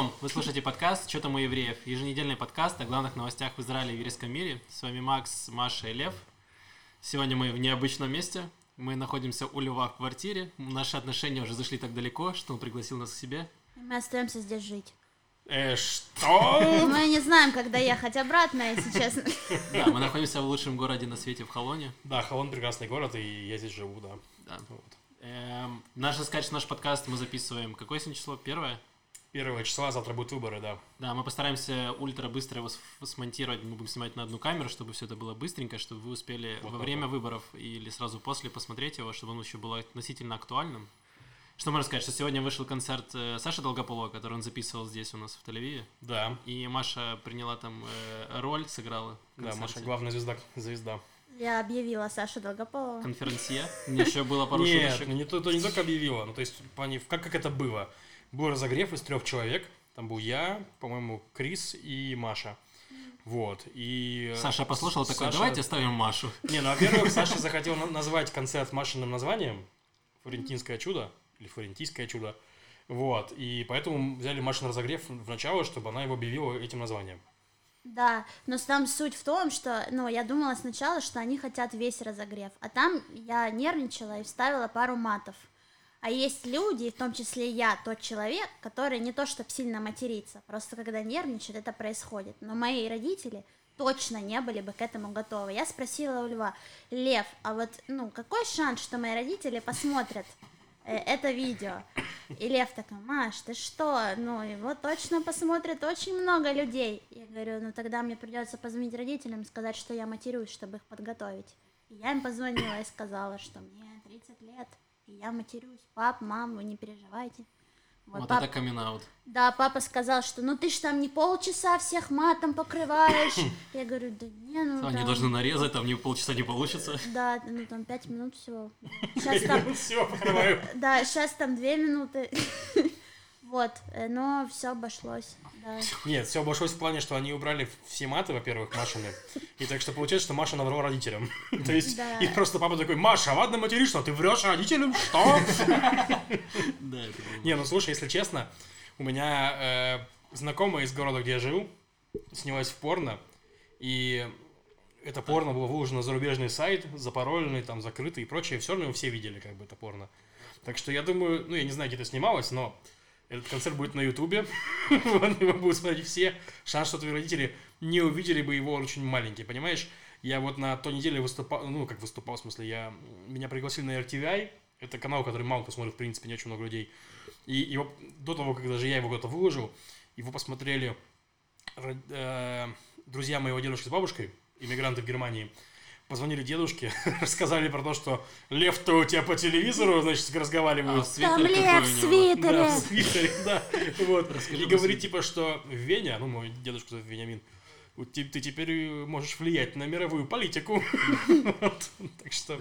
Шалом! Вы слушаете подкаст «Что там у евреев?» Еженедельный подкаст о главных новостях в Израиле и еврейском мире. С вами Макс, Маша и Лев. Сегодня мы в необычном месте. Мы находимся у Льва в квартире. Наши отношения уже зашли так далеко, что он пригласил нас к себе. Мы остаемся здесь жить. Э, что? Мы не знаем, когда ехать обратно, если честно. Да, мы находимся в лучшем городе на свете, в Холоне. Да, Холон прекрасный город, и я здесь живу, да. Да. Вот. Эм, сказать, что наш подкаст мы записываем. Какое сегодня число? Первое? Первого числа, завтра будут выборы, да. Да, мы постараемся ультра быстро его смонтировать. Мы будем снимать на одну камеру, чтобы все это было быстренько, чтобы вы успели Вот во так время вот. выборов или сразу после посмотреть его, чтобы он еще был относительно актуальным. Что можно сказать, что сегодня вышел концерт э, Саши Долгополова, который он записывал здесь у нас в Тель-Авиве. Да, И Маша приняла там э, роль, сыграла. да. Маша главная звезда, звезда. Я объявила Сашу Долгополова. Конференция. Мне еще было пару Нет, шуточек. ну не, то, то не только объявила, ну то есть, как, как это было? Был разогрев из трех человек, там был я, по-моему, Крис и Маша. Вот, и... э, Саша послушал такой, Саша- давайте оставим Машу. Не, ну, во-первых, Саша захотел на- назвать концерт Машиным названием «Флорентинское чудо» или «Флорентийское чудо». Вот, и поэтому взяли Машин разогрев в начало, чтобы она его объявила этим названием. Да, но там суть в том, что, ну, я думала сначала, что они хотят весь разогрев, а там я нервничала и вставила пару матов. А есть люди, в том числе я, тот человек, который не то чтобы сильно матерится, просто когда нервничает, это происходит. Но мои родители точно не были бы к этому готовы. Я спросила у Льва, Лев, а вот, ну, какой шанс, что мои родители посмотрят э, это видео? И Лев такой, Маш, ты что? Ну, его точно посмотрит очень много людей. Я говорю, ну тогда мне придется позвонить родителям сказать, что я матерюсь, чтобы их подготовить. И я им позвонила и сказала, что мне 30 лет, и я матерюсь. Пап, мам, вы не переживайте. Вот, Вот пап- это камин Да, папа сказал, что ну ты ж там не полчаса всех матом покрываешь. Я говорю, да не, ну Они там- должны нарезать, там не полчаса не получится. Да, ну там пять минут всего. Сейчас там, Все, покрываю. да, сейчас там две минуты. Вот, э, но все обошлось. Да. Нет, все обошлось в плане, что они убрали все маты, во-первых, Машины. И так что получается, что Маша наврала родителям. То есть, Да. и просто папа такой, Маша, ладно материшься, но ты врешь родителям? Что? Да. Не, ну слушай, если честно, у меня э, знакомая из города, где я жил, снялась в порно, и это порно было выложено на зарубежный сайт, запароленный, там, закрытый и прочее, все равно его все видели, как бы, это порно. Так что я думаю, ну, я не знаю, где это снималось, но этот концерт будет на Ютубе, Вот, его будут смотреть все. Шанс, что твои родители не увидели бы его очень маленький, понимаешь? Я вот на той неделе выступал, ну, как выступал, в смысле, я, меня пригласили на RTVI, это канал, который мало кто смотрит, в принципе, не очень много людей. И его, до того, как даже я его куда-то выложил, его посмотрели э, друзья моего дедушки с бабушкой, иммигранты в Германии, позвонили дедушке, рассказали про то, что Лев-то у тебя по телевизору, значит, А, разговаривают. свитере Там лев в свитере. Да, в Твиттере, да. Вот. Расскажи И говорит, типа, что в Вене, ну, мой дедушка зовут Вениамин, ты, ты теперь э, можешь влиять на мировую политику. Так что,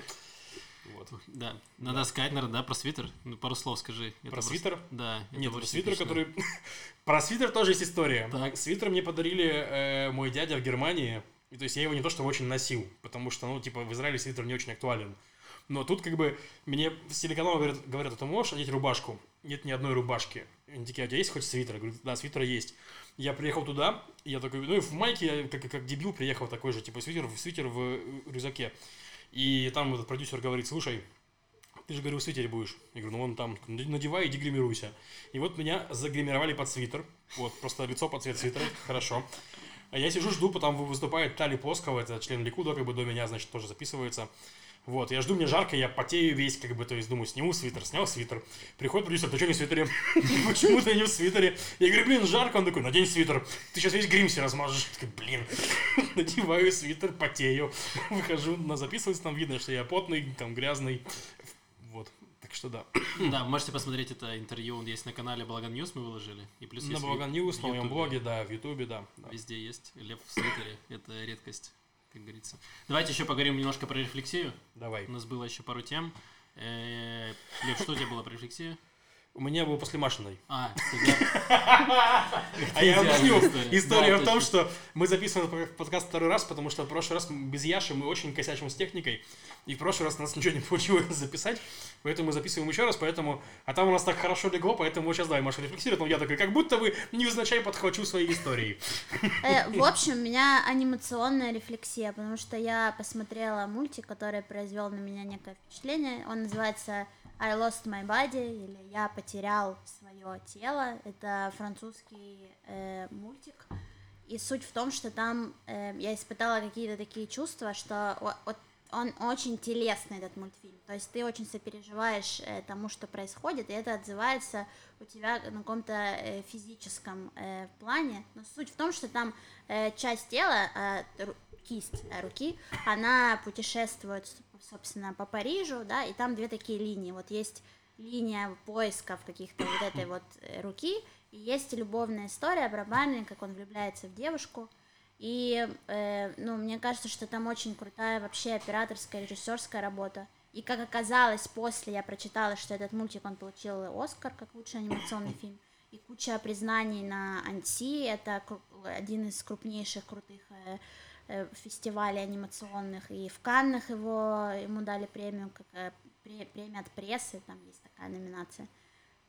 вот. Да, надо сказать, наверное, да, про свитер. Ну, пару слов скажи. Это Про просто- свитер? Да. Нет, про свитер, который... Про свитер тоже есть история. Так. Свитер мне подарили э, мой дядя в Германии. И то есть я его не то что очень носил, потому что, ну, типа, в Израиле свитер не очень актуален. Но тут как бы мне с телеканала говорят, говорят, «А ты можешь одеть рубашку? Нет ни одной рубашки. Они такие, а у тебя есть хоть свитер? Я говорю, да, свитер есть. Я приехал туда, я такой, ну и в майке, я как, как дебил приехал такой же, типа, свитер, свитер в рюкзаке. И там этот продюсер говорит, слушай, ты же, говорю, в свитере будешь. Я говорю, ну вон там, надевай, иди гримируйся. И вот меня загримировали под свитер. Вот, просто лицо под цвет свитера, хорошо. А я сижу, жду, потом выступает Тали Плоскова, это член Ликуда, как бы до меня, значит, тоже записывается. Вот, я жду, мне жарко, я потею весь, как бы, то есть думаю, сниму свитер, снял свитер. Приходит продюсер, ты что не в свитере? Почему ты не в свитере? Я говорю, блин, жарко. Он такой, надень свитер. Ты сейчас весь грим себе размажешь. Я такой, блин. Надеваю свитер, потею. Выхожу, на записывается, там видно, что я потный, там грязный. Так что да. Да, можете посмотреть это интервью, он есть на канале Балаган News, мы выложили. И плюс На Балаган News, на моем блоге, да, в Ютубе, да. да. Везде есть. Лев в свитере. Это редкость, как говорится. Давайте еще поговорим немножко про рефлексию. Давай. У нас было еще пару тем. Э, Лев, что у тебя было про рефлексию? У меня был после Машиной. А, А я объясню. история. Да, в том, что мы записываем подкаст второй раз, потому что в прошлый раз без Яши мы очень косячим с техникой, и в прошлый раз у нас ничего не получилось записать, поэтому мы записываем еще раз, поэтому... А там у нас так хорошо легло, поэтому сейчас давай Маша рефлексирует, но я такой, как будто бы невзначай подхвачу свои истории. Э, В общем, у меня анимационная рефлексия, потому что я посмотрела мультик, который произвел на меня некое впечатление. Он называется I Lost My Body или Я потерял свое тело. Это французский э, мультик. И суть в том, что там э, я испытала какие-то такие чувства, что вот он очень телесный, этот мультфильм. То есть ты очень сопереживаешь э, тому, что происходит, и это отзывается у тебя на каком-то э, физическом э, плане. Но суть в том, что там э, часть тела, э, кисть э, руки, она путешествует, собственно, по Парижу, да, и там две такие линии. Вот есть линия поисков каких-то вот этой вот э, руки, и есть любовная история про парня, как он влюбляется в девушку. И, э, ну, мне кажется, что там очень крутая вообще операторская, режиссерская работа. И как оказалось, после я прочитала, что этот мультик он получил Оскар как лучший анимационный фильм. И куча признаний на Анти, это один из крупнейших крутых э, э, фестивалей анимационных. И в Каннах его, ему дали премию, как э, премия от прессы, там есть такая номинация.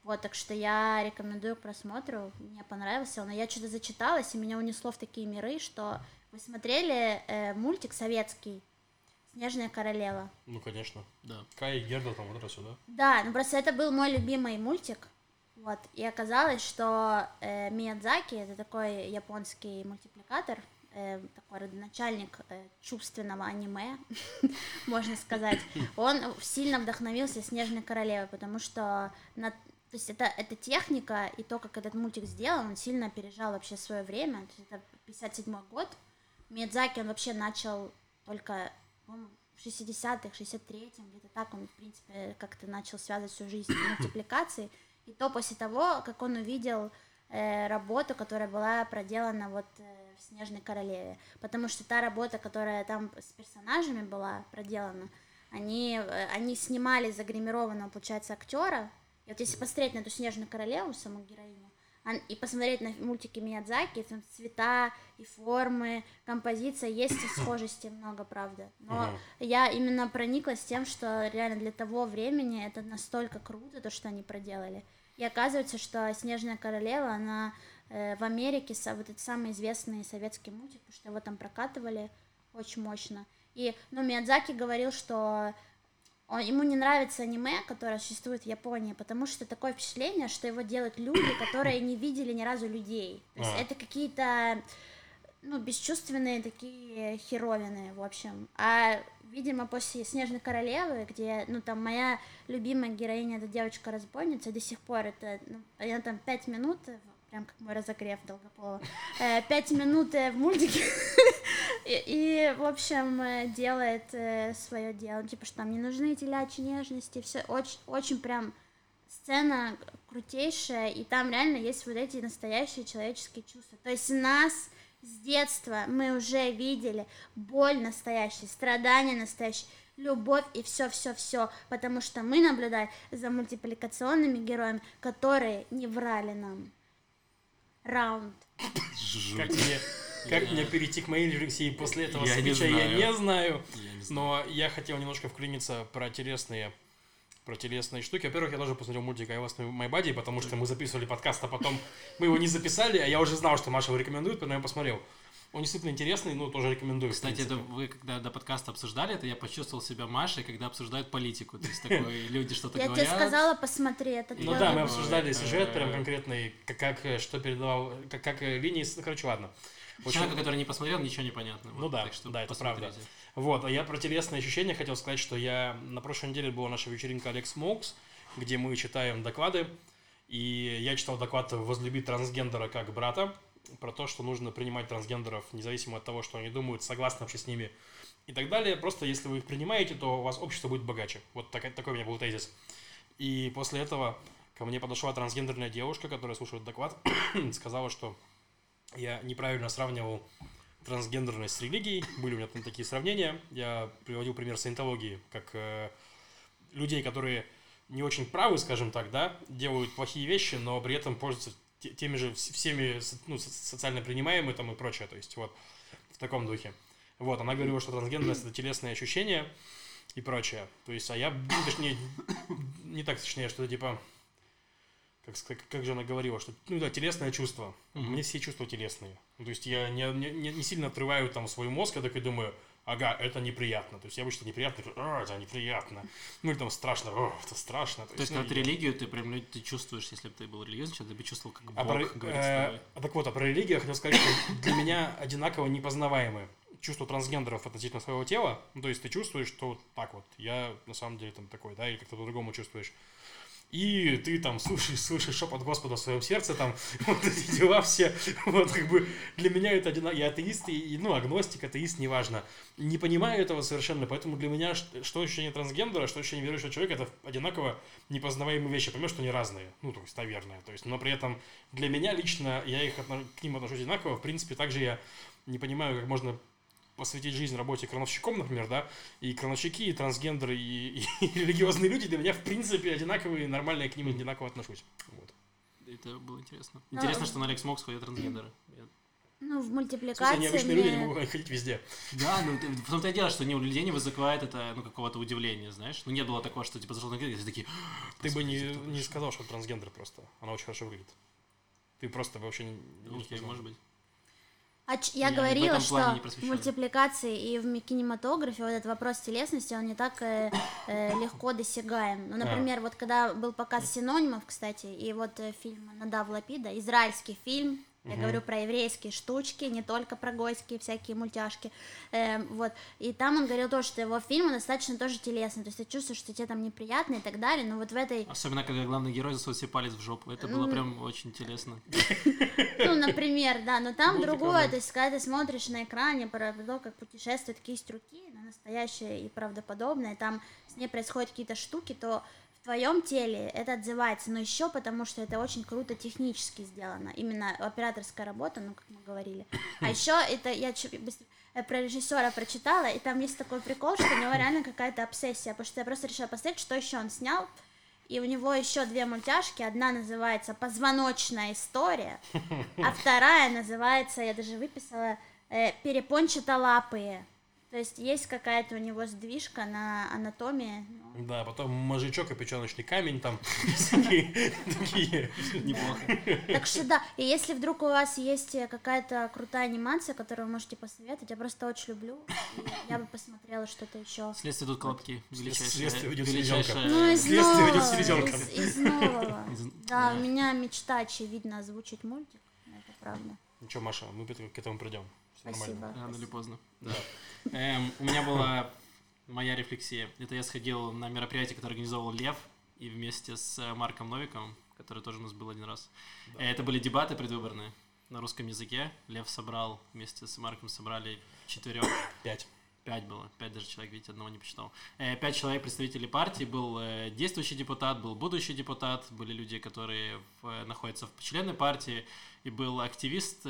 Вот, так что я рекомендую к просмотру. Мне понравился, но я что-то зачиталась, и меня унесло в такие миры, что вы смотрели э, мультик советский «Снежная королева». Ну, конечно. Да. Кай Герда там вот это сюда. Да, ну просто это был мой любимый мультик. Вот, и оказалось, что э, Миядзаки это такой японский мультипликатор, э, такой родоначальник э, чувственного аниме, можно сказать. Он сильно вдохновился Снежной королевой, потому что на, то есть это, это техника и то, как этот мультик сделан, он сильно опережал вообще свое время. То есть это 57 год. Миядзаки он вообще начал только, в 60-х, 63-м, где-то так он, в принципе, как-то начал связывать всю жизнь с мультипликацией. И то после того, как он увидел э, работу, которая была проделана вот э, в «Снежной королеве». Потому что та работа, которая там с персонажами была проделана, они, э, они снимали загримированного, получается, актера. И вот если посмотреть на эту «Снежную королеву», саму героиню, и посмотреть на мультики Миядзаки, там цвета и формы, композиция, есть схожести много, правда. Но Мгм. я именно прониклась тем, что реально для того времени это настолько круто, то, что они проделали. И оказывается, что «Снежная королева», она в Америке, вот этот самый известный советский мультик, потому что его там прокатывали очень мощно. И, ну, Миядзаки говорил, что он, ему не нравится аниме, которое существует в Японии, потому что такое впечатление, что его делают люди, которые не видели ни разу людей. То есть А. это какие-то ну, бесчувственные такие херовины, в общем. А, видимо, после «Снежной королевы», где, ну, там моя любимая героиня, это девочка-разбойница, до сих пор это, ну, она там пять минут, э, прям как мой разогрев Долгополова, э, пять минут э, в мультике, и, в общем, э, делает свое дело, типа, что там не нужны телячьи нежности, все очень, очень прям сцена крутейшая, и там реально есть вот эти настоящие человеческие чувства. То есть нас с детства мы уже видели. Боль настоящая, страдания настоящие, любовь и все-все-все, потому что мы наблюдали за мультипликационными героями, которые не врали нам. Раунд. Как мне, как мне перейти к моей рефлексии после этого Я не спича, я не знаю. Я не знаю. Но я хотел немножко вклиниться про телесные, про телесные штуки. Во-первых, я тоже посмотрел мультик I Was My Body, потому что мы записывали подкаст, а потом мы его не записали, а я уже знал, что Маша его рекомендует, поэтому я посмотрел. Он действительно интересный, ну, тоже рекомендую. Кстати, это вы когда до подкаста обсуждали это, я почувствовал себя Машей, когда обсуждают политику. То есть такое, люди что-то Я говорят. тебе сказала, посмотри, это Ну да, мы обсуждали сюжет прям конкретный, как, как, что передавал, как, как э, линии, короче, ладно. Человеку, который не посмотрел, ничего не понятно. Ну да, да, это правда. Вот, а я про телесные ощущения хотел сказать, что я на прошлой неделе была наша вечеринка Алекс Смокс, где мы читаем доклады, и я читал доклад «Возлюбить трансгендера как брата», про то, что нужно принимать трансгендеров независимо от того, что они думают, согласны вообще с ними и так далее. Просто если вы их принимаете, то у вас общество будет богаче. Вот такой, такой у меня был тезис. И после этого ко мне подошла трансгендерная девушка, которая слушает доклад, сказала, что я неправильно сравнивал трансгендерность с религией. Были у меня там такие сравнения. Я приводил пример саентологии, как э, людей, которые не очень правы, скажем так, да, делают плохие вещи, но при этом пользуются теми же всеми ну, социально принимаемыми там и прочее, то есть вот в таком духе. Вот, она говорила, что трансгендерность это телесные ощущения и прочее. То есть, а я, точнее, не так точнее, что это типа, как, как, как же она говорила, что, ну да, телесное чувство. Mm-hmm. Мне все чувства телесные. Ну, то есть я не, не, не сильно отрываю там свой мозг, я такой думаю, ага, это неприятно. То есть я обычно неприятно, а, это неприятно. Ну или там страшно, это страшно. То, То есть, ну, когда ты религию, ты прям ну, ты чувствуешь, если бы ты был религиозен, ты бы чувствовал, как а Бог про, говорит э, Так вот, а про религию я хотел сказать, что для меня одинаково непознаваемые чувство трансгендеров относительно своего тела. Ну, то есть ты чувствуешь, что вот так вот, я на самом деле там такой, да, или как-то по-другому чувствуешь и ты там слушаешь, слышишь шепот Господа в своем сердце, там, вот эти дела все, вот, как бы, для меня это один, я атеист, и, ну, агностик, атеист, неважно, не понимаю этого совершенно, поэтому для меня что ощущение трансгендера, что ощущение верующего человека, это одинаково непознаваемые вещи, понимаешь, что они разные, ну, то есть, наверное, то есть, но при этом для меня лично, я их, к ним отношусь одинаково, в принципе, также я не понимаю, как можно посвятить жизнь работе крановщиком, например, да, и крановщики, и трансгендеры, и, и, и религиозные люди для меня, в принципе, одинаковые, нормально, я к ним одинаково отношусь. Вот. Это было интересно. Ну, интересно, что на Алекс Мокс ходят трансгендеры. Ну, в мультипликации... Они обычные мне... люди, не могут ходить везде. Да, ну, в том-то и дело, что не у людей не вызывает это, ну, какого-то удивления, знаешь. Ну, не было такого, что, типа, зашел на и такие... Ты бы не, не сказал, что трансгендер просто. Она очень хорошо выглядит. Ты просто вообще не... не Окей, может быть. А я, я говорила, что в мультипликации и в кинематографе вот этот вопрос телесности, он не так э, э, легко досягаем. Ну, например, а. вот когда был показ синонимов, кстати, и вот э, фильм «Надав Лапида», израильский фильм, я угу. говорю про еврейские штучки, не только про гойские всякие мультяшки. Э, вот. И там он говорил то, что его фильмы достаточно тоже телесные. То есть ты чувствуешь, что тебе там неприятно и так далее. Но вот в этой. Особенно, когда главный герой засунул себе палец в жопу. Это было прям очень телесно. Ну, например, да. Но там другое. То есть, когда ты смотришь на экране про то, как путешествует кисть руки, на настоящее и правдоподобное, там с ней происходят какие-то штуки, то в твоем теле это отзывается, но еще потому, что это очень круто технически сделано, именно операторская работа, ну, как мы говорили. А еще это я э, про режиссера прочитала, и там есть такой прикол, что у него реально какая-то обсессия, потому что я просто решила посмотреть, что еще он снял, и у него еще две мультяшки, одна называется «Позвоночная история», а вторая называется, я даже выписала, э, «Перепончатолапые». То есть есть какая-то у него сдвижка на анатомии. Ну. Да, потом мозжечок и печеночный камень там такие неплохо. Так что да, и если вдруг у вас есть какая-то крутая анимация, которую вы можете посоветовать, я просто очень люблю, я бы посмотрела что-то еще. Следствие тут колобки, Следствие ведет селезенка. Ну, из нового. Из нового. Да, у меня мечта, очевидно, озвучить мультик, это правда. Ничего, Маша, мы к этому придем. Спасибо. Рано или поздно. Да. Эм, у меня была моя рефлексия. Это я сходил на мероприятие, которое организовал Лев, и вместе с э, Марком Новиком, который тоже у нас был один раз. Да. Это были дебаты предвыборные на русском языке. Лев собрал, вместе с Марком собрали четырех. Пять. Пять было, пять даже человек, видите, одного не посчитал. Э, пять человек представителей партии, был э, действующий депутат, был будущий депутат, были люди, которые в, находятся в члены партии, и был активист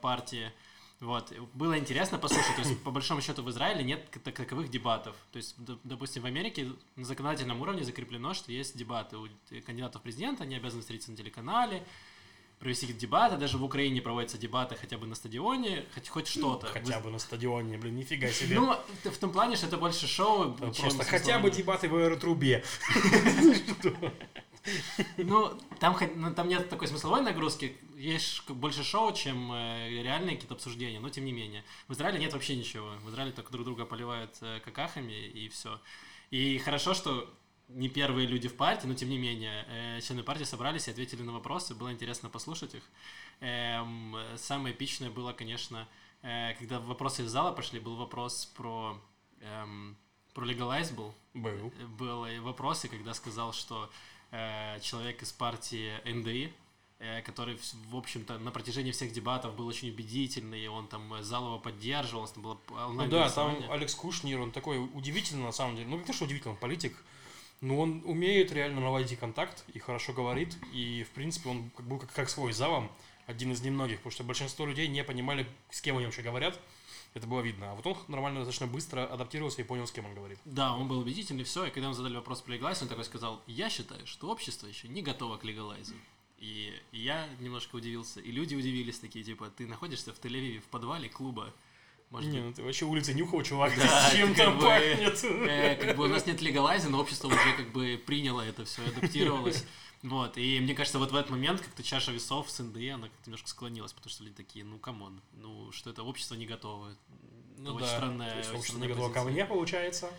партии. Вот. Было интересно послушать. То есть, по большому счету, в Израиле нет таковых дебатов. То есть, допустим, в Америке на законодательном уровне закреплено, что есть дебаты у кандидатов в президента, они обязаны встретиться на телеканале, провести дебаты, даже в Украине проводятся дебаты хотя бы на стадионе, хоть, хоть что-то. Хотя бы на стадионе, блин, нифига себе. Ну, в том плане, что это больше шоу, Просто хотя бы дебаты в аэротрубе. Ну, там, ну, там нет такой смысловой нагрузки, есть больше шоу, чем э, реальные какие-то обсуждения, но тем не менее. В Израиле нет вообще ничего. В Израиле только друг друга поливают э, какахами и все. И хорошо, что не первые люди в партии, но тем не менее, э, члены партии собрались и ответили на вопросы, было интересно послушать их. Эм, самое эпичное было, конечно, э, когда вопросы из зала пошли, был вопрос про, эм, про Legalize был. Был. Был вопрос, и когда сказал, что человек из партии НДИ, э, который, в общем-то, на протяжении всех дебатов был очень убедительный, и он там э, зал его поддерживал, там было Ну да, там Алекс Кушнир, он такой удивительный на самом деле, ну как то, что удивительный, он политик, но он умеет реально наладить контакт и хорошо говорит, и, в принципе, он как бы как, как свой залом, один из немногих, потому что большинство людей не понимали, с кем они вообще говорят, Это было видно. А вот он нормально достаточно быстро адаптировался и понял, с кем он говорит. Да, он был убедительный, все. И когда ему задали вопрос про легалайз, он такой сказал, я считаю, что общество еще не готово к легалайзу. И я немножко удивился, и люди удивились такие, типа, ты находишься в Тель-Авиве в подвале клуба, может, Не, ну ты вообще улицы нюхал, чувак, Да, с чем как там бы, пахнет. э, как бы у нас нет легалайза, но общество уже как бы приняло это все, адаптировалось. Вот, и мне кажется, вот в этот момент как-то чаша весов с НДИ, она как-то немножко склонилась, потому что люди такие, ну, come on, ну, что это общество не готово. Ну очень да, странная, то есть очень общество не готово ко мне, получается.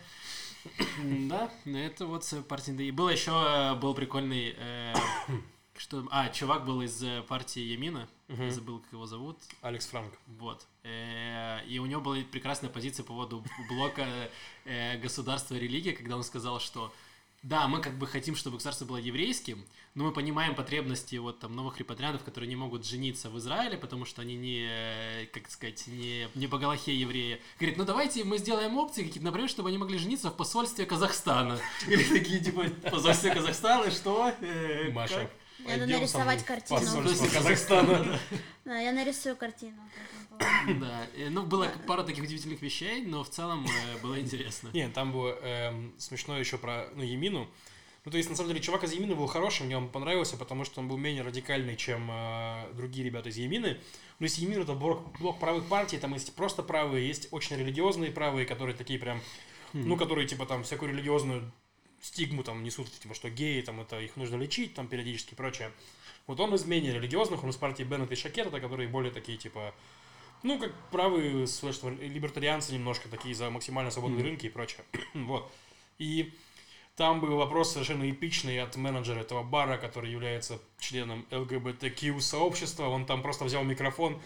Да, это вот с партии НДИ. Был еще, э, был прикольный, э, что, а, чувак был из э, партии Ямина, я забыл, как его зовут, Алекс Франк. Вот. Э, И у него была прекрасная позиция по поводу блока э, государства и религии, когда он сказал, что да, мы как бы хотим, чтобы государство было еврейским, но мы понимаем потребности вот там новых репатриантов, которые не могут жениться в Израиле, потому что они не, как сказать, не, не по Галахе евреи. Говорит, ну давайте мы сделаем опции какие-то, например, чтобы они могли жениться в посольстве Казахстана. Или такие, типа, посольстве Казахстана, что? Э, Маша. Надо пойдем нарисовать картину. посольство Казахстана. Да, я нарисую картину. Да, ну было пара таких удивительных вещей, но в целом э, было интересно. Не, там было эм, смешно еще про ну, Емину. Ну, то есть, на самом деле, чувак из Емины был хорошим, мне он понравился, потому что он был менее радикальный, чем э, другие ребята из Емины. Ну, если Емин это блок, блок правых партий, там есть просто правые, есть очень религиозные правые, которые такие прям, ну, которые, типа, там, всякую религиозную стигму там несут, типа, что геи, там, это их нужно лечить, там, периодически и прочее. Вот он из менее религиозных, он из партии Беннета и Шакета, которые более такие, типа, ну, как правые слэш, либертарианцы немножко, такие за максимально свободные Мгм. рынки и прочее. вот. И там был вопрос совершенно эпичный от менеджера этого бара, который является членом ЛГБТК сообщества. Он там просто взял микрофон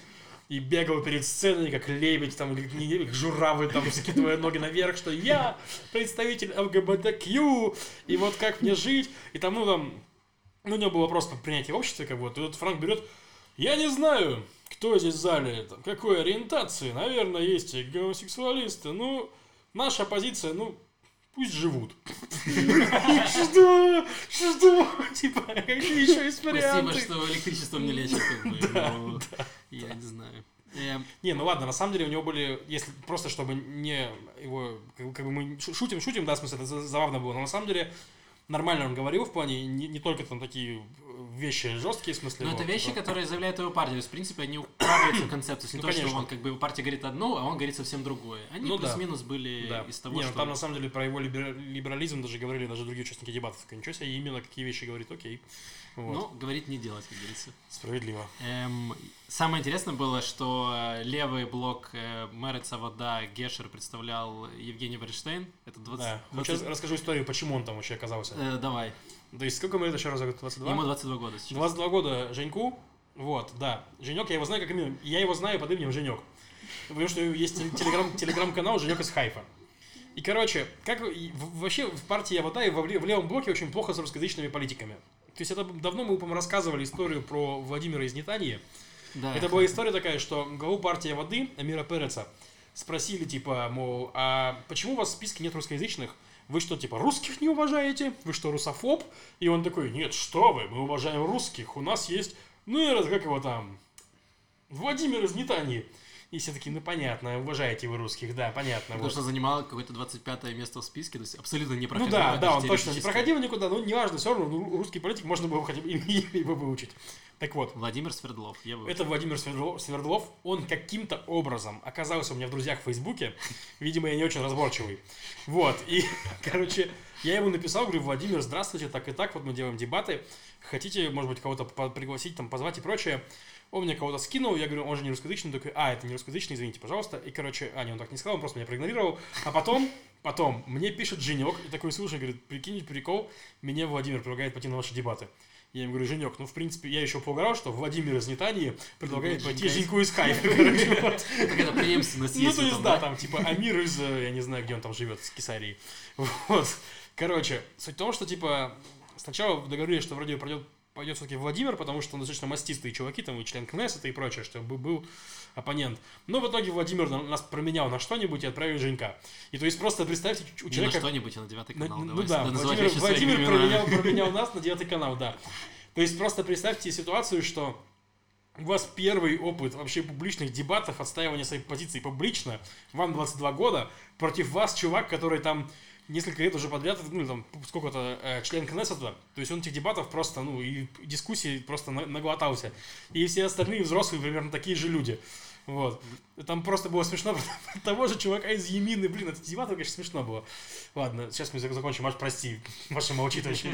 и бегал перед сценой, как лебедь, там, или не лебедь, как журавль, там, скидывая ноги наверх, что я представитель ЛГБТК, и вот как мне жить, и там, ну, там, ну, у него был вопрос по принятию общества, как вот, и вот Франк берет, я не знаю, кто здесь в зале, там, какой ориентации, наверное, есть гомосексуалисты, ну, наша позиция, ну, пусть живут. Что? Что? Типа, какие еще есть Спасибо, варианты? что электричеством не лечат, как бы. ну, Я не знаю. Э, Не, ну ладно, на самом деле у него были, если просто чтобы не его, как, бы- мы шу- шутим, шутим, да, в смысле, это за- забавно было, но на самом деле нормально он говорил в плане, не, не только там такие вещи жесткие, в смысле. Но вот, Ну, это вещи, типа, которые заявляет его партия. То есть, в принципе, они укладываются в есть, не Ну, то, что конечно. он, как бы, его партия говорит одно, а он говорит совсем другое. Они Ну да. плюс-минус были Да. из того, не, ну что... там на самом деле про его либера- либерализм даже говорили даже другие участники дебатов. Ничего себе, именно какие вещи говорит, окей. Вот. Ну, говорить не делать, как говорится. Справедливо. Эм, самое интересное было, что э, левый блок э, Мереца Вода Гешер представлял Евгений Берштейн. Это 20... Да. Вот 20 сейчас расскажу историю, почему он там вообще оказался. Э, давай. То есть сколько ему лет еще раз? 22? Ему 22 года сейчас. 22 года Женьку, вот, да. Женек, я его знаю как имя, я его знаю под именем Женек. Потому что есть телеграм, телеграм-канал Женек из Хайфа. И, короче, как вообще в партии вле- в левом блоке очень плохо с русскоязычными политиками. То есть это давно мы, по-моему, рассказывали историю про Владимира из Нетании. Да. Это была история такая, что главу партии воды Амира Переца спросили, типа, мол, а почему у вас в списке нет русскоязычных? Вы что, типа, русских не уважаете? Вы что, русофоб? И он такой, нет, что вы, мы уважаем русских, у нас есть, ну, и раз, как его там, Владимир из Нетании. И все такие, ну, понятно, уважаете вы русских, да, понятно. Потому вот. что занимал какое-то 25 место в списке, то есть абсолютно не Ну проходил. да, даже да, он точно не проходил никуда, но неважно, все равно, ну, русский политик можно было хотя бы его выучить. Так вот, Владимир Свердлов. Я выучил. Это Владимир Свердлов, Свердлов. Он каким-то образом оказался у меня в друзьях в Фейсбуке. Видимо, я не очень разборчивый. Вот. И, короче, я ему написал, говорю, Владимир, здравствуйте, так и так, вот мы делаем дебаты. Хотите, может быть, кого-то пригласить, там, позвать и прочее. Он мне кого-то скинул, я говорю, он же не русскоязычный, Он такой, а, это не русскоязычный, извините, пожалуйста. И, короче, а, не, он так не сказал, он просто меня проигнорировал. А потом, потом, мне пишет Женек, и такой, слушай, говорит, прикинь, прикол, меня Владимир предлагает пойти на ваши дебаты. Я ему говорю, Женек, ну, в принципе, я еще поугарал, что Владимир из Нетании предлагает пойти Женьку из Хайфа. Какая-то преемственность Ну, то есть, да, там, типа, Амир из, э, я не знаю, где он там живет, с Кесарии. Вот. Короче, суть в том, что, типа, сначала договорились, что вроде пройдет пойдет все-таки Владимир, потому что он достаточно мастистые чуваки, там и член Кнессета и прочее, что был, оппонент. Но в итоге Владимир на- нас променял на что-нибудь и отправил Женька. И то есть просто представьте, у Не на человека... что-нибудь, а на девятый На- канал. ну Давай да, Владимир, Владимир променял, променял нас на девятый канал, да. То есть просто представьте ситуацию, что у вас первый опыт вообще публичных дебатов, отстаивания своей позиции публично, вам 22 года, против вас чувак, который там несколько лет уже подряд, ну, там, сколько-то, э, член Кнессета, то есть он этих дебатов просто, ну, и дискуссий просто на- наглотался. И все остальные взрослые примерно такие же люди. Вот. Там просто было смешно того же чувака из Емины, блин, это дебаты, конечно, смешно было. Ладно, сейчас мы зак- закончим, Маш, прости. Маша молчит вообще.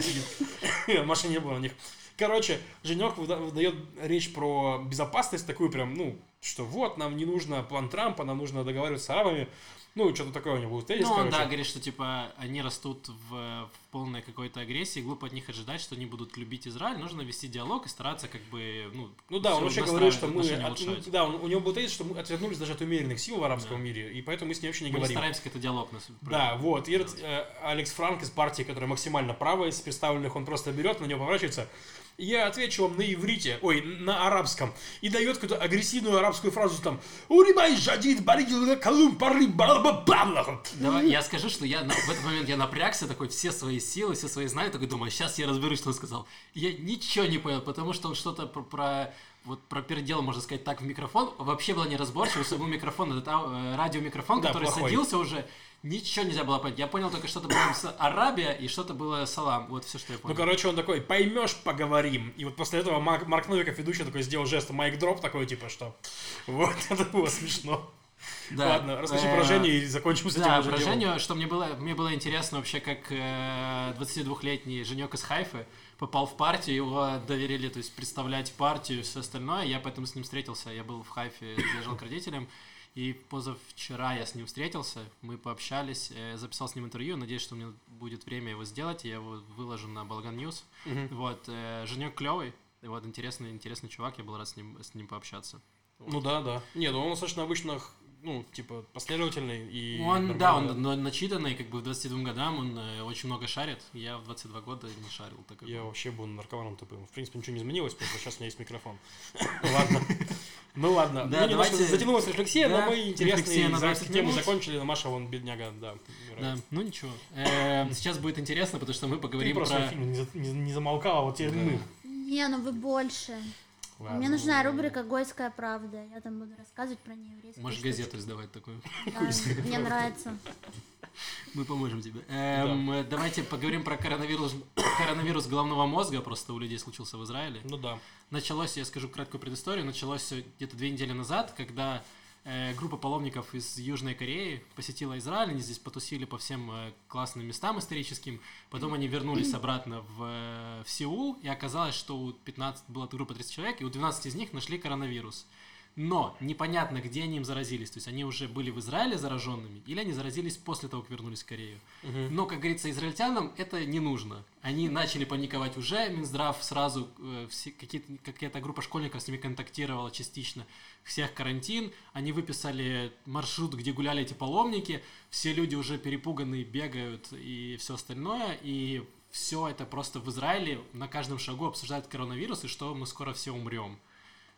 Маши не было у них. Короче, Женек выда- выдает речь про безопасность, такую прям, ну, что вот, нам не нужно план Трампа, нам нужно договариваться с арабами. Ну, что-то такое у него был тезис, Ну, он, да, говорит, что, типа, они растут в, в полной какой-то агрессии, глупо от них ожидать, что они будут любить Израиль, нужно вести диалог и стараться, как бы, ну, Ну да, он вообще говорил, что мы... от- ну, да, он- у него был тезис, что мы отвернулись даже от умеренных сил в арабском Да. мире, и поэтому мы с ним вообще не Мы говорим. стараемся как-то диалог нас Да, вот. И э, Алекс Франк из партии, которая максимально правая из представленных, он просто берет, на него поворачивается. Я отвечу вам на иврите, ой, на арабском. И дает какую-то агрессивную арабскую фразу там. Уримай жадид баригил калум балабабабла». Давай, я скажу, что я на- в этот момент я напрягся, такой все свои силы, все свои знания, такой думаю, сейчас я разберусь, что он сказал. Я ничего не понял, потому что он что-то про, про вот про передел, можно сказать так, в микрофон. Вообще было неразборчиво, что был микрофон, этот э, радиомикрофон, Да, который плохой. садился уже. Ничего нельзя было понять. Я понял только, что-то было с Арабия и что-то было Салам. Вот все, что я Ну, понял. короче, он такой, поймешь, поговорим. И вот после этого Марк, Марк Новиков, ведущий, такой сделал жест майк дроп, такой, типа, что вот, это было смешно. Да. Ладно, расскажи Э, про Женю и закончим с этим Да, про. Женю, что мне было, мне было интересно вообще, как э, 22-летний Женек из Хайфы попал в партию, его доверили, то есть представлять партию и все остальное. Я поэтому с ним встретился, я был в Хайфе, заезжал к родителям. И позавчера я с ним встретился, мы пообщались, э, записал с ним интервью, надеюсь, что у меня будет время его сделать, я его выложу на Балаган News. Мгм. Вот, э, Женек клевый, вот интересный, интересный чувак, я был рад с ним, с ним пообщаться. Ну да, да. Не, ну он достаточно обычно, х- ну, типа, последовательный и... Он, да, нормальный. он на- начитанный, как бы в 22 годам, он э, очень много шарит. Я в 22 года не шарил. Так как Я бы. вообще был наркоманом тупым. В принципе, ничего не изменилось, просто сейчас у меня есть микрофон. Ладно. Ну ладно. Да, Ну, давайте- затянулась рефлексия, но Да, мы интересные на за 20 тему минут. закончили. Маша, вон, бедняга, да. Да, ну ничего. Э, Сейчас будет интересно, потому что мы Ты поговорим просто про... фильм не, за- не- замолкала, вот теперь Да. мы. Не, ну вы больше. Ладно. Мне нужна рубрика «Гойская правда». Я там буду рассказывать про нееврейские Можешь штучки. газету издавать такую. Да, мне нравится. Мы поможем тебе. Эм, Давайте поговорим про коронавирус, коронавирус головного мозга. Просто у людей случился в Израиле. Ну да. Началось, я скажу краткую предысторию, началось где-то две недели назад, когда группа паломников из Южной Кореи посетила Израиль, они здесь потусили по всем э, классным местам историческим, потом они вернулись обратно в, э, в Сеул, и оказалось, что у 15, была группа 30 человек, и у 12 из них нашли коронавирус. Но непонятно, где они им заразились. То есть они уже были в Израиле зараженными, или они заразились после того, как вернулись в Корею. Мгм. Но, как говорится, израильтянам это не нужно. Они начали паниковать уже, Минздрав сразу, э, какая-то группа школьников с ними контактировала частично, всех карантин, они выписали маршрут, где гуляли эти паломники, все люди уже перепуганные бегают и все остальное, и все это просто в Израиле на каждом шагу обсуждают коронавирус и что мы скоро все умрем.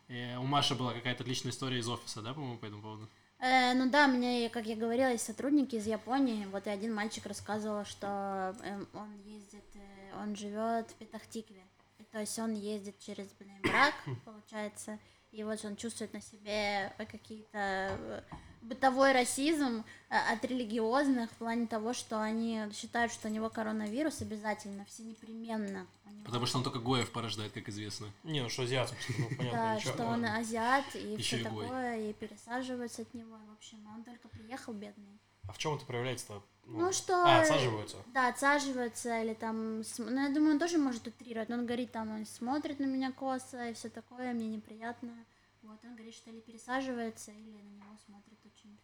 Э, У Маши была какая-то отличная история из офиса, да, по-моему, по этому поводу? Э, ну да, мне, как я говорила, есть сотрудники из Японии. Вот и один мальчик рассказывал, что эм, он ездит, э, он живет в Петахтикве. И То есть он ездит через Бнейбрак, получается, и вот он чувствует на себе э, какие-то э, бытовой расизм э, от религиозных в плане того, что они считают, что у него коронавирус обязательно, все непременно. Потому что он только Гоев порождает, как известно. Не, ну что азиат, ну понятно. Да, ничего. что он азиат и все и такое, и пересаживаются от него. В общем, он только приехал бедный. А в чем это проявляется-то? Ну, что... А, отсаживаются. Да, отсаживаются или там... Ну, я думаю, он тоже может утрировать. Но он говорит, там, он смотрит на меня косо и все такое, мне неприятно. Вот, он говорит, что или пересаживается, или на него смотрит очень...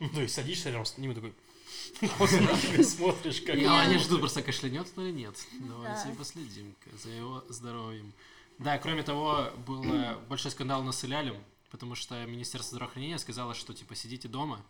Ну, то есть садишься рядом с ним и такой... Смотришь, как... И Я- они ждут просто кашлянет или нет. Давайте Да. последим за его здоровьем. Да, кроме того, был большой скандал на Илялем, потому что Министерство здравоохранения сказало, что типа сидите дома,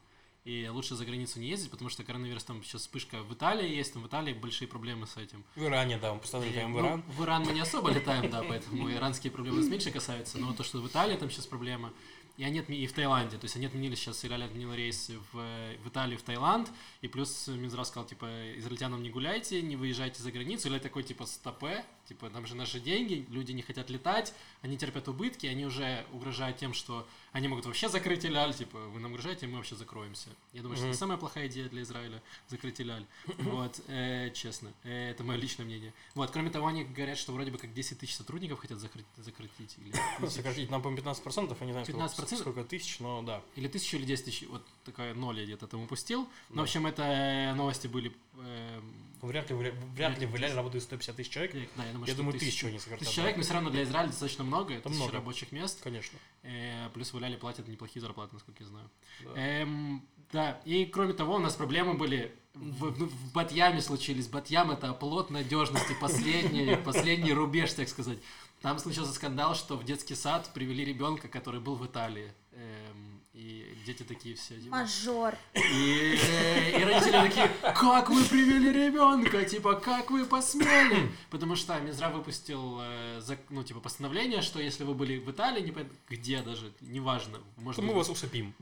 и лучше за границу не ездить, потому что коронавирус там сейчас вспышка в Италии есть, там в Италии большие проблемы с этим. В Иране, да, мы постоянно летаем в Ну, Иран. в Иран мы не особо летаем, да, поэтому иранские проблемы нас меньше касаются, но то, что в Италии там сейчас проблема, и они отме- и в Таиланде, то есть они отменили сейчас, Ираль отменила рейсы в, в Италию, в Таиланд, и плюс Минздрав сказал, типа, израильтянам не гуляйте, не выезжайте за границу, или такой, типа, стопе, Типа, там же наши деньги, люди не хотят летать, они терпят убытки, они уже угрожают тем, что они могут вообще закрыть Иляль, типа, вы нам угрожаете, мы вообще закроемся. Я думаю, что это самая плохая идея для Израиля, закрыть Иляль. Вот, э, честно, э, это мое личное мнение. Вот, кроме того, они говорят, что вроде бы как 10 тысяч сотрудников хотят закрыть, закрутить. Или, Сократить нам, по-моему, 15%, я не знаю, 15%? сколько, сколько тысяч, но да. или тысячу, или 10 тысяч, вот такая ноль я где-то там упустил. Но, в общем, это э, новости были... э, Вряд ли, вряд ли в Иляле работает 150 тысяч человек. да, я думаю, Я думаю, тысячу. тысячу они сократят. Тысяча да. человек, но все равно для Израиля достаточно много, это много. рабочих мест. Конечно. Э, плюс в Иляле платят неплохие зарплаты, насколько я знаю. Да. Эм, да, и кроме того, у нас проблемы были в, в Батьяме случились. Батьям это оплот надежности, последний, последний рубеж, так сказать. Там случился скандал, что в детский сад привели ребенка, который был в Италии. Эм, и дети такие все. типа, Мажор. И, э, и родители такие, как вы привели ребенка, типа, как вы посмели? Потому что Минздрав выпустил, э, ну, типа, постановление, что если вы были в Италии, не понятно, где даже, неважно, может То быть, мы вас усыпим.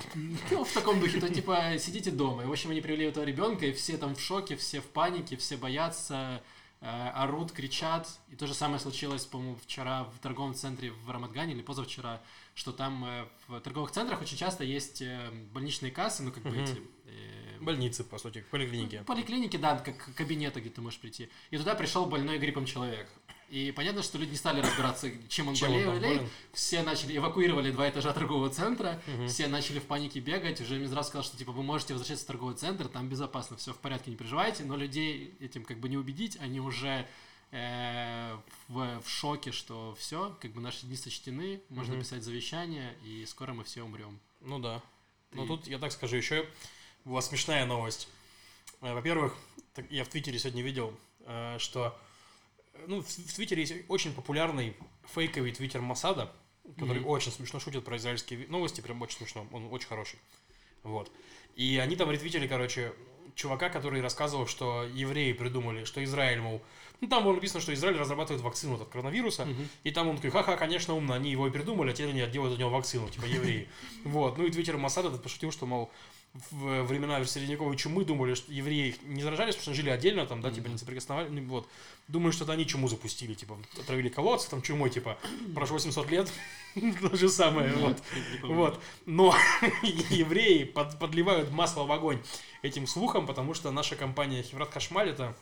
ну, в таком духе, то, типа, сидите дома. И, в общем, они привели этого ребенка, и все там в шоке, все в панике, все боятся, э, орут, кричат. И то же самое случилось, по-моему, вчера в торговом центре в Рамадгане или позавчера, что там э, в торговых центрах очень часто есть э, больничные кассы, ну, как бы эти... э, Больницы, по сути, поликлиники. в поликлинике, да, как кабинеты, где ты можешь прийти. И туда пришел больной гриппом человек. И понятно, что люди не стали разбираться, чем он Чем он болеет. болен? Все начали, эвакуировали два этажа торгового центра, Мгм. все начали в панике бегать. Уже Минздрав сказал, что типа вы можете возвращаться в торговый центр, там безопасно, все в порядке, не переживайте. Но людей этим как бы не убедить, они уже э, в, в шоке, что все, как бы наши дни сочтены, можно Мгм. писать завещание, и скоро мы все умрем. Ну да. Но Ты- тут, я так скажу, еще была смешная новость. Э, Во-первых, я в Твиттере сегодня видел, э, что ну, в, в Твиттере есть очень популярный фейковый твиттер Масада, который Мгм. очень смешно шутит про израильские новости, прям очень смешно, он очень хороший. Вот. И они там ретвитили, короче, чувака, который рассказывал, что евреи придумали, что Израиль, мол, ну там было написано, что Израиль разрабатывает вакцину от коронавируса, Мгм. и там он такой, ха-ха, конечно, умно, они его и придумали, а теперь они делают от него вакцину, типа евреи. Вот, ну и твиттер Масада этот пошутил, что, мол, в времена средневековой чумы думали, что евреи не заражались, потому что жили отдельно, там, да, типа не соприкосновали, ну, вот. Думали, что это они чуму запустили, типа, отравили колодцы, там, чумой, типа, прошло 800 лет, то же самое, вот. Вот. Но евреи под- подливают масло в огонь этим слухом, потому что наша компания Хеврат Хашмаль, это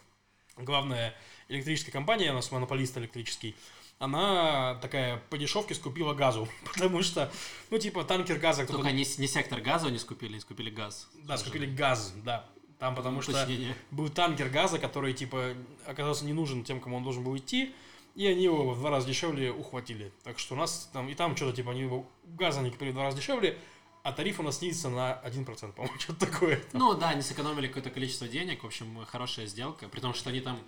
главная электрическая компания, у нас монополист электрический, она такая по дешевке скупила газу, потому что, ну, типа, танкер газа. Только не, не сектор газа они скупили, скупили газ. Да, скупили газ, да. Там потому что был танкер газа, который, типа, оказался не нужен тем, кому он должен был идти, и они его в два раза дешевле ухватили. Так что у нас там, и там что-то, типа, они его газа они купили в два раза дешевле, а тариф у нас снизится на 1%, по-моему, что-то такое. Ну да, они сэкономили какое-то количество денег, в общем, хорошая сделка, при том, что они там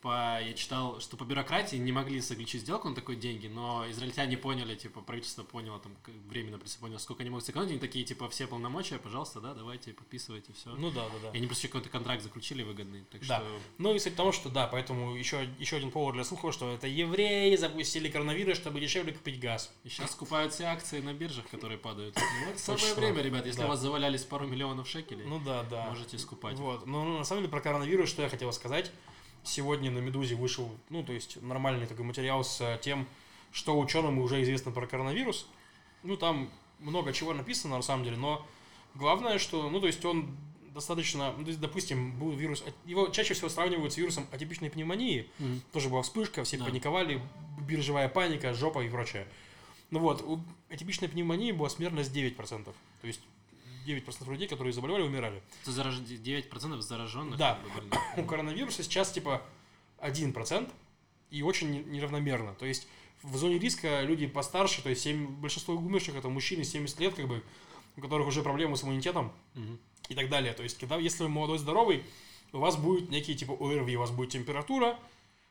по, я читал, что по бюрократии не могли заключить сделку на такой деньги, но израильтяне поняли, типа, правительство поняло, там, временно поняло, сколько они могут сэкономить, они такие, типа, все полномочия, пожалуйста, да, давайте, подписывайте, все. Ну да, да, да. И они просто какой-то контракт заключили выгодный, так Да. что... Ну и суть том, что да, поэтому еще, еще один повод для слухов, что это евреи запустили коронавирус, чтобы дешевле купить газ. И сейчас скупают все акции на биржах, которые падают. Вот самое Точно. время, ребят, если Да. у вас завалялись пару миллионов шекелей, Ну да, да. можете скупать. Вот. Ну, на самом деле про коронавирус, что я хотел сказать. Сегодня на Медузе вышел, ну, то есть нормальный такой материал с тем, что ученым уже известно про коронавирус. Ну, там много чего написано на самом деле, но главное, что, ну, то есть он достаточно, ну, то есть, допустим, был вирус, его чаще всего сравнивают с вирусом атипичной пневмонии, Мгм. тоже была вспышка, все Да. паниковали, биржевая паника, жопа и прочее. Ну вот, у атипичной пневмонии была смертность 9%. То есть 9% людей, которые заболевали, умирали. Это зараж... 9% зараженных. Да. у коронавируса сейчас типа 1% и очень не- неравномерно. То есть в зоне риска люди постарше, то есть 7, большинство умерших это мужчины 70 лет, как бы, у которых уже проблемы с иммунитетом Мгм. и так далее. То есть, когда, если вы молодой, здоровый, у вас будет некий типа ОРВИ, у вас будет температура,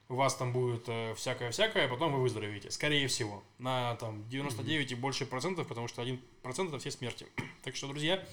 у вас там будет э, всякое-всякое, а потом вы выздоровеете. Скорее всего. На там 99 и больше процентов, потому что 1% это все смерти. Так что, друзья,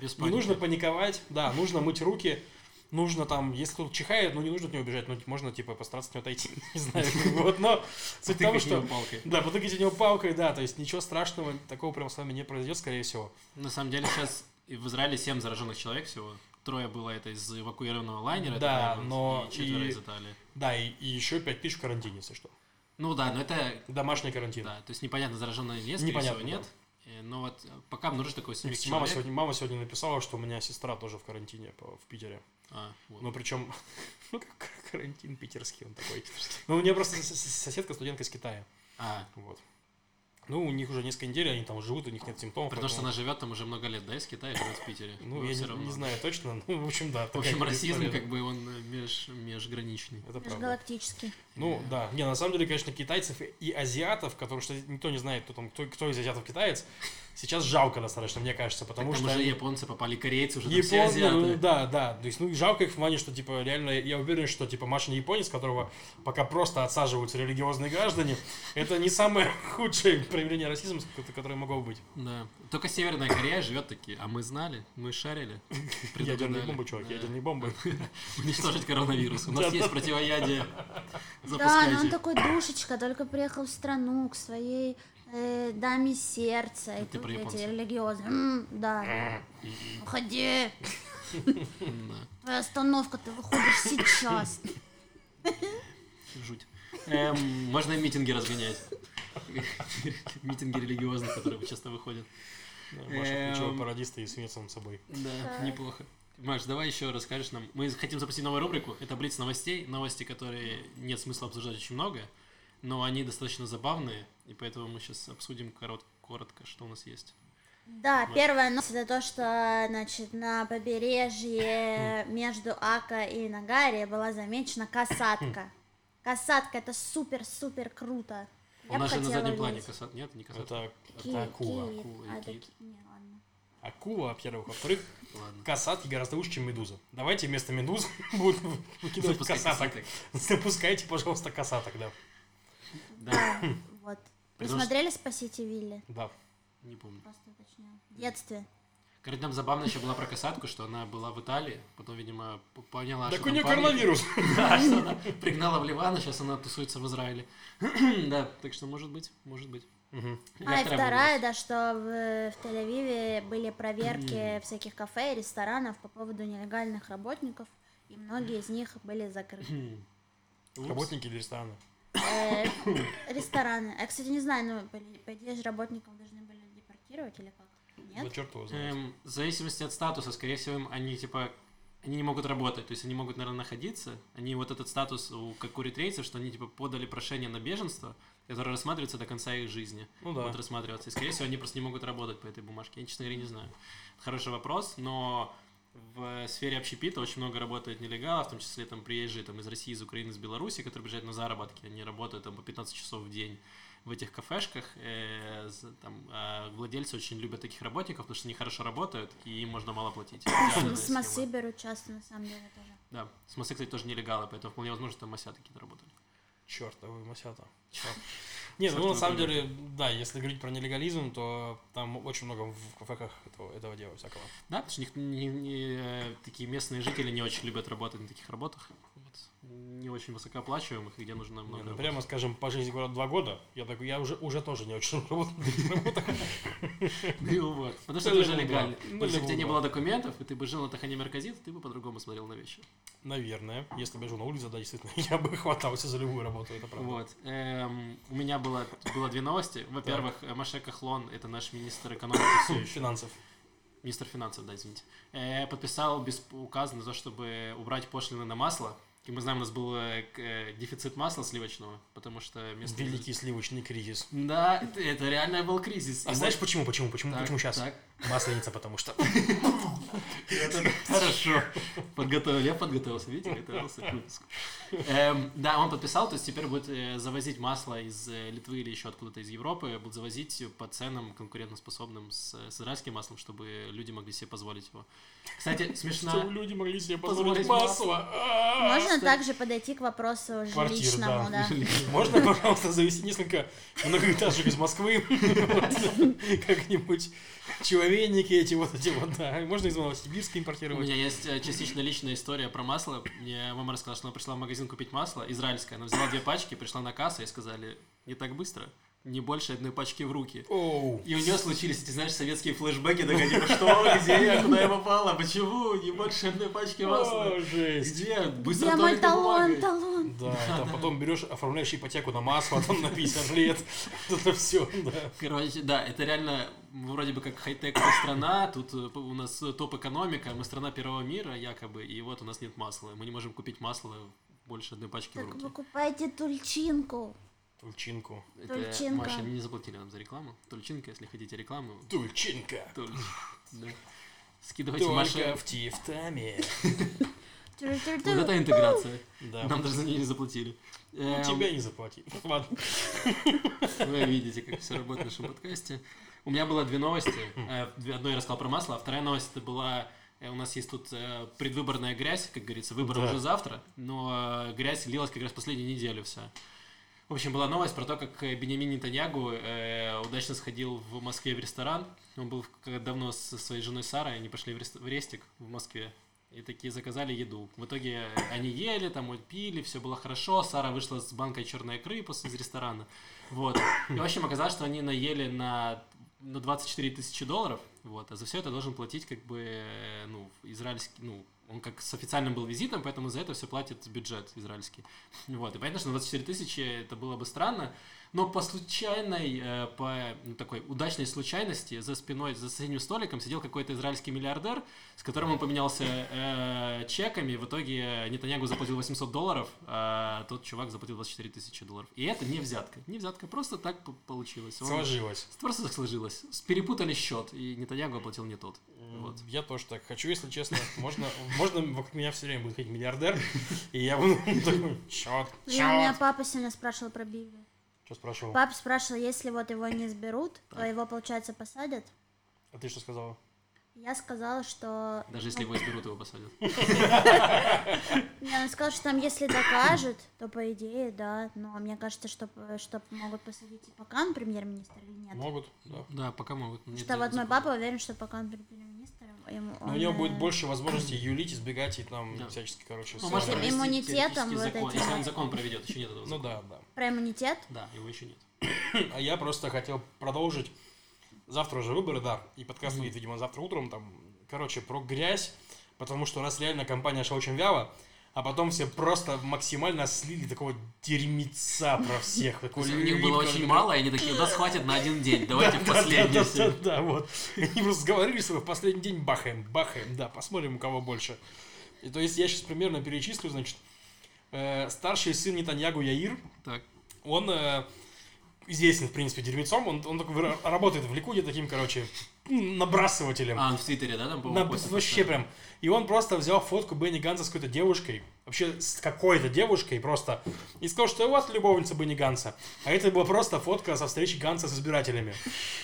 Без не нужно паниковать, да, нужно мыть руки, нужно там, если кто-то чихает, ну не нужно от него бежать, ну можно типа постараться от него отойти, не знаю, вот, но суть Потыкать что, палкой. да, потыкать от него палкой, да, то есть ничего страшного, такого прям с вами не произойдет, скорее всего. На самом деле сейчас в Израиле 7 зараженных человек всего. Трое было это из эвакуированного лайнера. Да, но и четверо и- из Италии. Да, и, и еще 5 тысяч в карантине, если что. Ну да, но это, Домашний карантин. да, то есть непонятно, зараженный нет, скорее Непонятно, всего, нет. Э, Но вот э, пока нужно такой Кстати, семейный мама, человек. сегодня, мама сегодня написала, что у меня сестра тоже в карантине в Питере. А, вот. Ну, причем, ну, как карантин питерский он такой. Ну, у меня просто сос- сос- соседка студентка из Китая. А, Вот. Ну, у них уже несколько недель, они там живут, у них нет симптомов. потому что поэтому- она живет там уже много лет, да, из Китая, живет в Питере. Ну, я всё не, равно. не знаю точно, ну, в общем, да. В общем, расизм, история. как бы, он э, меж, межграничный. Это правда. Межгалактический. Ну, да. Не, на самом деле, конечно, китайцев и азиатов, потому что никто не знает, кто там, кто, кто из азиатов китаец, сейчас жалко достаточно, мне кажется, потому Там что... уже японцы попали, корейцы уже, там все Япон- азиаты. ну, да, да. То есть, ну, и жалко их в плане, что, типа, реально, я уверен, что, типа, Маша не японец, которого пока просто отсаживаются религиозные граждане, это не самое худшее проявление расизма, ко- которое могло быть. Да. Только Северная Корея живет такие, а мы знали, мы шарили. Ядерные бомбы, чувак, ядерные бомбы. Уничтожить коронавирус. У нас есть противоядие. Да, но он такой душечка, только приехал в страну к своей э, даме сердца. И ты тут эти религиозные. «М, да, уходи. Твоя остановка, ты выходишь сейчас. Жуть. Эм, Можно и митинги разгонять. Митинги религиозные, которые часто выходят. Маша включила Эм. пародиста и смеется над собой. Да, неплохо. Маш, давай еще расскажешь нам. Мы хотим запустить новую рубрику. Это Блиц новостей. Новости, которые нет смысла обсуждать очень много, но они достаточно забавные, и поэтому мы сейчас обсудим корот- коротко, что у нас есть. Да, первая новость это то, что, значит, на побережье между Ака и Нагари была замечена касатка. Касатка это супер-супер круто. У Я нас же на заднем плане видеть. касат. Нет, не касат. Это, Ки- это акула. кит. Акула А, это ки- не, ладно. Акула, во-первых. Во-вторых, касатки гораздо лучше, чем медуза. Давайте вместо медуз будем выкидывать касаток. Запускайте, пожалуйста, касаток, да. Да, Да, вот. Вы смотрели «Спасите Вилли»? Да. не помню. Просто уточняю. В детстве. Короче, там забавно еще была про касатку, что она была в Италии, потом, видимо, поняла, Так что у нее коронавирус. Да, что она пригнала в Ливан, а сейчас она тусуется в Израиле. Да, так что может быть, может быть. А, и вторая, да, что в, в Тель-Авиве были проверки всяких кафе и ресторанов по поводу нелегальных работников, и многие из них были закрыты. Работники или рестораны? Э, Рестораны. Я, кстати, не знаю, ну, по, идее же работников должны были депортировать или как? Да Нет? черт его знает. Эм, в зависимости от статуса, скорее всего, им они типа они не могут работать, то есть они могут, наверное, находиться. Они вот этот статус, у, как у ретрейцев, что они типа подали прошение на беженство, которое рассматривается до конца их жизни. Ну да. Будет рассматриваться. И, скорее всего, они просто не могут работать по этой бумажке. Я, честно говоря, не знаю. Хороший вопрос, но в сфере общепита очень много работает нелегалов, в том числе там приезжие там, из России, из Украины, из Беларуси, которые приезжают на заработки. Они работают там по 15 часов в день в этих кафешках. Э, там, а владельцы очень любят таких работников, потому что они хорошо работают, и им можно мало платить. Идеальная С массы берут часто, на самом деле, тоже. Да, с массы, кстати, тоже нелегалы, поэтому вполне возможно, что там масята какие-то работали. Чертовы масята. Нет, ну на самом деле, да, если говорить про нелегализм, то там очень много в кафеках этого, этого дела всякого. Да, потому что не- не- э, такие местные жители не очень любят работать на таких работах. Не очень высокооплачиваемых, и где нужно много Не, ну, прямо скажем, по жизни говорят два года, я такой, я уже, уже тоже не очень. Ну вот. Потому что ты уже да. Ну, если у либо тебя не было документов, и ты бы жил на Тахане Мерказит, ты бы по-другому смотрел на вещи. Наверное, если бы я жил на улице, да, действительно, я бы хватался за любую работу, это правда. Вот. Эм, у меня было, две новости. Во-первых, э, Маше Кахлон, это наш министр экономики все еще. Финансов. Министр финансов, да, извините. э, подписал без указ на то, чтобы убрать пошлины на масло. И мы знаем, у нас был э, э, дефицит масла сливочного, потому что вместо... Великий сливочный кризис. Да, это, это реально был кризис. А И знаешь вот- почему, почему, почему, Так, почему сейчас? так. Масленица, потому что. Это Хорошо. Подготовил. Я подготовился, видите, готовился к выпуску. Эм, да, он подписал, то есть теперь будет э, завозить масло из э, Литвы или еще откуда-то из Европы, будут завозить по ценам конкурентоспособным с, израильским маслом, чтобы люди могли себе позволить его. Кстати, смешно. Чтобы люди могли себе Позволить масло. А, Можно также подойти к вопросу жилищному, да. Можно, пожалуйста, завести несколько многоэтажек из Москвы? Как-нибудь человейники эти вот эти вот, да. Можно из Новосибирска У импортировать. меня есть э, частично личная история про масло. Мне мама рассказала, что она пришла в магазин купить масло, израильское. Она взяла две пачки, пришла на кассу и сказали, не так быстро, не больше одной пачки в руки. Оу. И у нее случились эти, знаешь, советские флешбеки, такая, типа, что, где я, куда я попала, почему, не больше одной пачки масла. О, жесть. Где? Быстро Где мой талон, бумагой. талон? Да, там потом берешь, оформляешь ипотеку на масло там на 50 лет. Это все, да. Короче, да, это реально вроде бы как хай-тек страна, тут э, у нас топ-экономика, мы страна первого мира якобы, и вот у нас нет масла. Мы не можем купить масло больше одной пачки в Так руки. покупайте тульчинку. Тульчинку. Это, Тульчинка. Маша, не заплатили нам за рекламу. Тульчинка, если хотите рекламу, Тульчинка. Туль- да. Скидывайте Только Маше. в Тифтаме. Вот это интеграция. Да. Нам даже за нее не заплатили. Эм, Тебя не заплатили. Ладно. Вы видите, как все работает в нашем подкасте. У меня было две новости. Э, Одну я рассказал про масло, а вторая новость это была... э, У нас есть тут э, предвыборная грязь, как говорится, выборы Да. уже завтра, но грязь лилась как раз последнюю неделю вся. В общем, была новость про то, как Бенямин Нетаньягу э, удачно сходил в Москве в ресторан. Он был давно со своей женой Сарой, они пошли в, рест- в рестик в Москве. И такие заказали еду. В итоге они ели, там пили, все было хорошо. Сара вышла с банкой черной икры после из ресторана. Вот. И, в общем, оказалось, что они наели на, на 24 тысячи долларов. Вот. А за все это должен платить, как бы, ну, израильский, ну, он как с официальным был визитом, поэтому за это все платит бюджет израильский. Вот. И понятно, что на 24 тысячи это было бы странно. Но по случайной, э, по ну, такой удачной случайности за спиной, за соседним столиком сидел какой-то израильский миллиардер, с которым он поменялся э, чеками. В итоге Нетаньягу заплатил 800 долларов, а тот чувак заплатил 24 тысячи долларов. И это не взятка. Не взятка, просто так получилось. Он- Сложилось. Просто так сложилось. Перепутали счет, и Нетаньягу оплатил не тот. Вот. Я тоже так хочу, если честно. Можно, можно вокруг меня все время будет ходить миллиардер, и я буду такой, чет, Блин, у меня папа сегодня спрашивал про Библию. Что спрашивал? Папа спрашивал, если вот его не сберут, то его, получается, посадят. А ты что сказала? Я сказала, что... Даже если его изберут, его посадят. Не, он сказал, что там, если докажут, то по идее, да. Но мне кажется, что, что могут посадить и пока он премьер-министр или нет. Могут, да. Да, пока могут. Что вот мой папа уверен, что пока он премьер-министр, ему... Но у он, него э, будет больше возможностей юлить, избегать и там Да. всячески, короче, Ну, может, иммунитетом вот закон. этим. Если он закон проведет, еще нет этого Ну закона. да, да. Про иммунитет? Да, его еще нет. А я просто хотел продолжить. Завтра уже выборы, да. И подкаст выйдет, видимо, завтра утром. Там, короче, про грязь. Потому что у нас реально компания шла очень вяло. А потом все просто максимально слили такого дерьмеца про всех. Такой у них было очень мало, и они такие, у нас хватит на один день, давайте в последний да, да, да, вот. Они просто сговорились, что в последний день бахаем, бахаем, да, посмотрим, у кого больше. И то есть я сейчас примерно перечислю, значит, э, старший сын Нетаньягу Яир, Так, он э, известен, в принципе, дерьмецом, он, он такой ра- работает в Ликуде таким, короче, набрасывателем. а, он в Твиттере, да, там, по-моему, пост вообще поставил? прям. И он просто взял фотку Бенни Ганса с какой-то девушкой, вообще с какой-то девушкой просто, и сказал, что у вас любовница Бенни Ганса. А это была просто фотка со встречи Ганса с избирателями.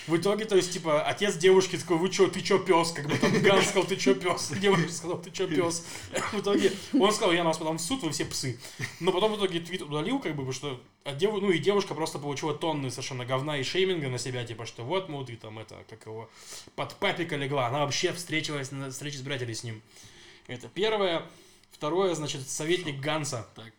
В итоге, то есть, типа, отец девушки такой, вы чё, ты чё, пес? Как бы там Ганс сказал, ты чё, пес? Девушка сказала, ты чё, пес? В итоге он сказал, я на вас подам в суд, вы все псы. Но потом в итоге твит удалил, как бы, что а дев- ну и девушка просто получила тонны совершенно говна и шейминга на себя, типа, что вот, ты там это, как его, под папика легла. Она вообще встретилась на встрече избирателей с ним. Это первое. Второе, значит, советник Ганса. Так.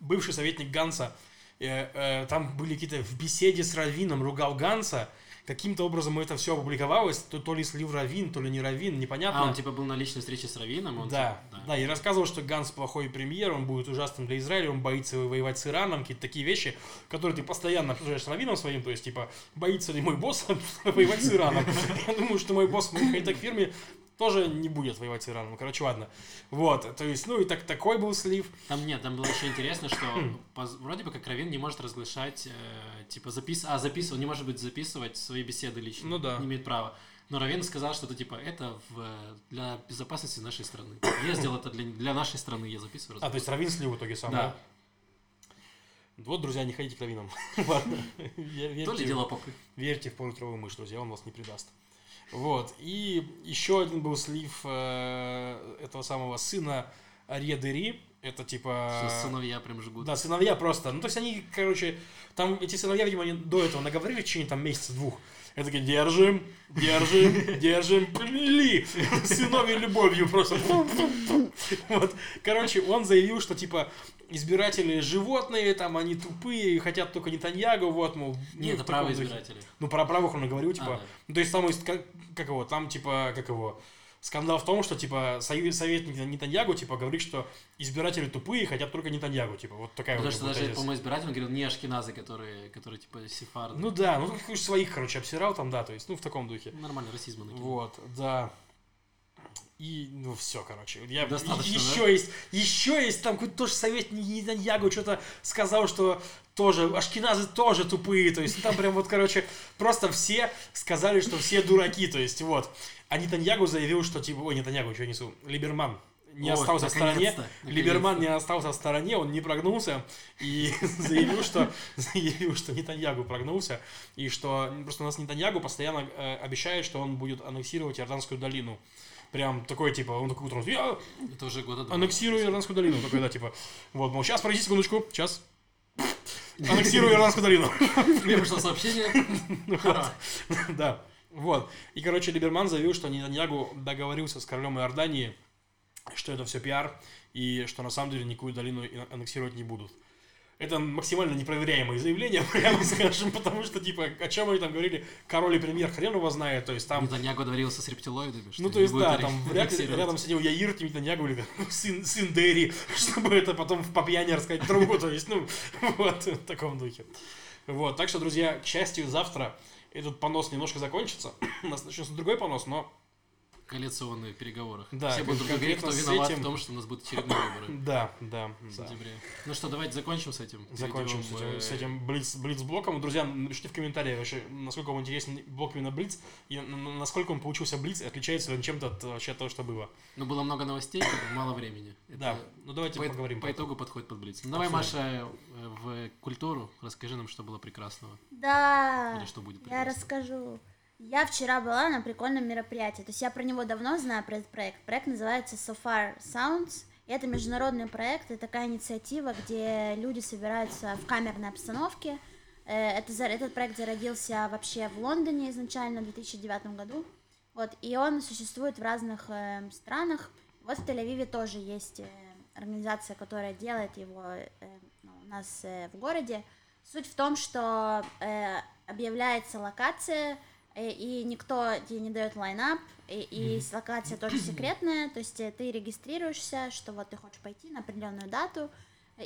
Бывший советник Ганса. э, э, там были какие-то в беседе с Равином ругал Ганса. Каким-то образом это все опубликовалось. То, то ли слив Равин, то ли не Равин, непонятно. А, он типа был на личной встрече с Равином? Он, Да, типа, да, и рассказывал, что Ганс плохой премьер, он будет ужасным для Израиля, он боится воевать с Ираном, какие-то такие вещи, которые ты постоянно обсуждаешь с Равином своим, то есть, типа, боится ли мой босс воевать с Ираном. Я думаю, что мой босс в моей хай-тек фирме тоже не будет воевать с Ираном. Короче, ладно. Вот, то есть, ну и так такой был слив. Там нет, там было еще интересно, что поз- вроде бы как Равин не может разглашать, э, типа запис, а записывать, он не может быть записывать свои беседы лично, Ну да. не имеет права. Но Равин сказал, что это типа это в, для безопасности нашей страны. Я сделал это для, для нашей страны, я записываю. А, то есть Равин слив в итоге сам, Да. да? Вот, друзья, не ходите к. Ладно. Вер- То ли дело попы. Верьте в полутровую мышь, друзья, он вас не предаст. Вот. И еще один был слив э, этого самого сына Аредери. Это типа... Сыновья прям жгут. Да, сыновья просто. Ну, то есть они, короче, там эти сыновья, видимо, они до этого наговорили в течение там месяца-двух. Я такие, держим, держим, держим, плели. Сыновья любовью просто. Вот. Короче, он заявил, что, типа, избиратели животные, там, они тупые, и хотят только Нетаньягу, вот, мол. ну, Нет, в это правые избиратели. Ну, про правых он говорил, типа, А, да. ну, то есть там, есть, как, как его, там, типа, как его, скандал в том, что, типа, совет- советник Нетаньягу, типа, говорит, что избиратели тупые, хотят только Нетаньягу, типа, вот такая Потому вот что будет даже, по-моему, избиратель он говорил, не ашкеназы, которые, которые типа сефарды. Ну да, ну каких своих, короче, обсирал там, да, то есть, ну, в таком духе. Нормально, расизма накинул. Вот, да. И, ну, все, короче. Я, Достаточно, еще да? есть, еще есть, там какой-то тоже советник Нетаньягу что-то сказал, что тоже, ашкеназы тоже тупые, то есть, там прям вот, короче, просто все сказали, что все дураки, то есть, вот. А Нетаньягу заявил, что, типа, ой, Нетаньягу, что я несу, Либерман не Ой, остался в стороне, наконец-то, Либерман не остался в стороне, он не прогнулся и заявил, что заявил, что Нетаньягу прогнулся, и что просто у нас Нетаньягу постоянно э, обещает, что он будет аннексировать Иорданскую долину. Прям такой, типа, он такой утром, я Это уже года два. аннексирую Иорданскую долину. Такой, да, типа, вот, мол, сейчас, подожди секундочку, сейчас. Аннексирую Иорданскую долину. Мне пришло сообщение. Ха. Да, вот. И, короче, Либерман заявил, что Нетаньягу договорился с королем Иордании, что это все пиар, и что на самом деле никакую долину аннексировать не будут. Это максимально непроверяемые заявления, прямо скажем, потому что, типа, о чем они там говорили, король и премьер хрен его знает, то есть там... Нетаньягу договорился с рептилоидами, что Ну, то есть, да, там вряд ли аннексировать. рядом сидел Яир Нетаньягу или сын, сын Дерри, чтобы это потом по пьяни рассказать другу, то есть, ну, вот, в таком духе. Вот, так что, друзья, к счастью, завтра этот понос немножко закончится, у нас начнется другой понос, но коалиционных переговорах. Да, Все будут говорить, кто виноват этим- в том, что у нас будут очередные выборы да, да, в да. сентябре. Ну что, давайте закончим с этим. Закончим с этим, э, с этим блиц, блиц-блоком. Друзья, напишите в комментариях вообще, насколько вам интересен блок именно блиц, и насколько он получился блиц, и отличается ли он чем-то от вообще от того, что было. Ну, было много новостей, мало времени. Это Да, ну давайте по, поговорим. по итогу подходит под Блиц. Ну, давай. Маша, э, в культуру расскажи нам, что было прекрасного. Да, Или что будет я расскажу. Я вчера была на прикольном мероприятии. То есть я про него давно знаю, про этот проект. Проект называется So Far Sounds. Это международный проект, это такая инициатива, где люди собираются в камерной обстановке. Э, Это, этот проект зародился вообще в Лондоне изначально в 2009 году. Вот, и он существует в разных э, странах. Вот в Тель-Авиве тоже есть э, организация, которая делает его э, ну, у нас э, в городе. Суть в том, что э, объявляется локация, э, и никто тебе не дает лайнап, и, и с- локация тоже секретная, то есть э, ты регистрируешься, что вот ты хочешь пойти на определенную дату,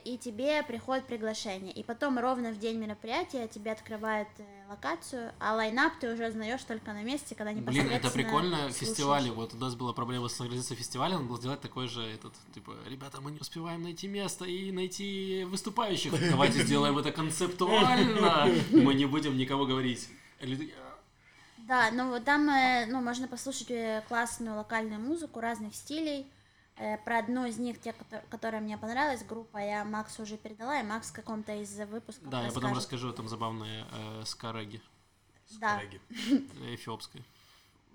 и тебе приходит приглашение. И потом ровно в день мероприятия тебе открывают э, локацию, а лайнап ты уже узнаешь только на месте, когда Блин, непосредственно это прикольно. слушаешь. Фестивали. Вот у нас была проблема с организацией фестиваля, надо было сделать такой же, этот, типа, ребята, мы не успеваем найти место и найти выступающих. Давайте сделаем это концептуально. Мы не будем никого говорить. Да, ну вот там, э, ну, можно послушать э, классную локальную музыку разных стилей. Э, Про одну из них, те, кото- которая мне понравилась, группа, я Максу уже передала, и Макс в каком-то из выпусков Да, я потом расскажет. расскажу, там забавные э, скараги Да, коллеги. э, эфиопской.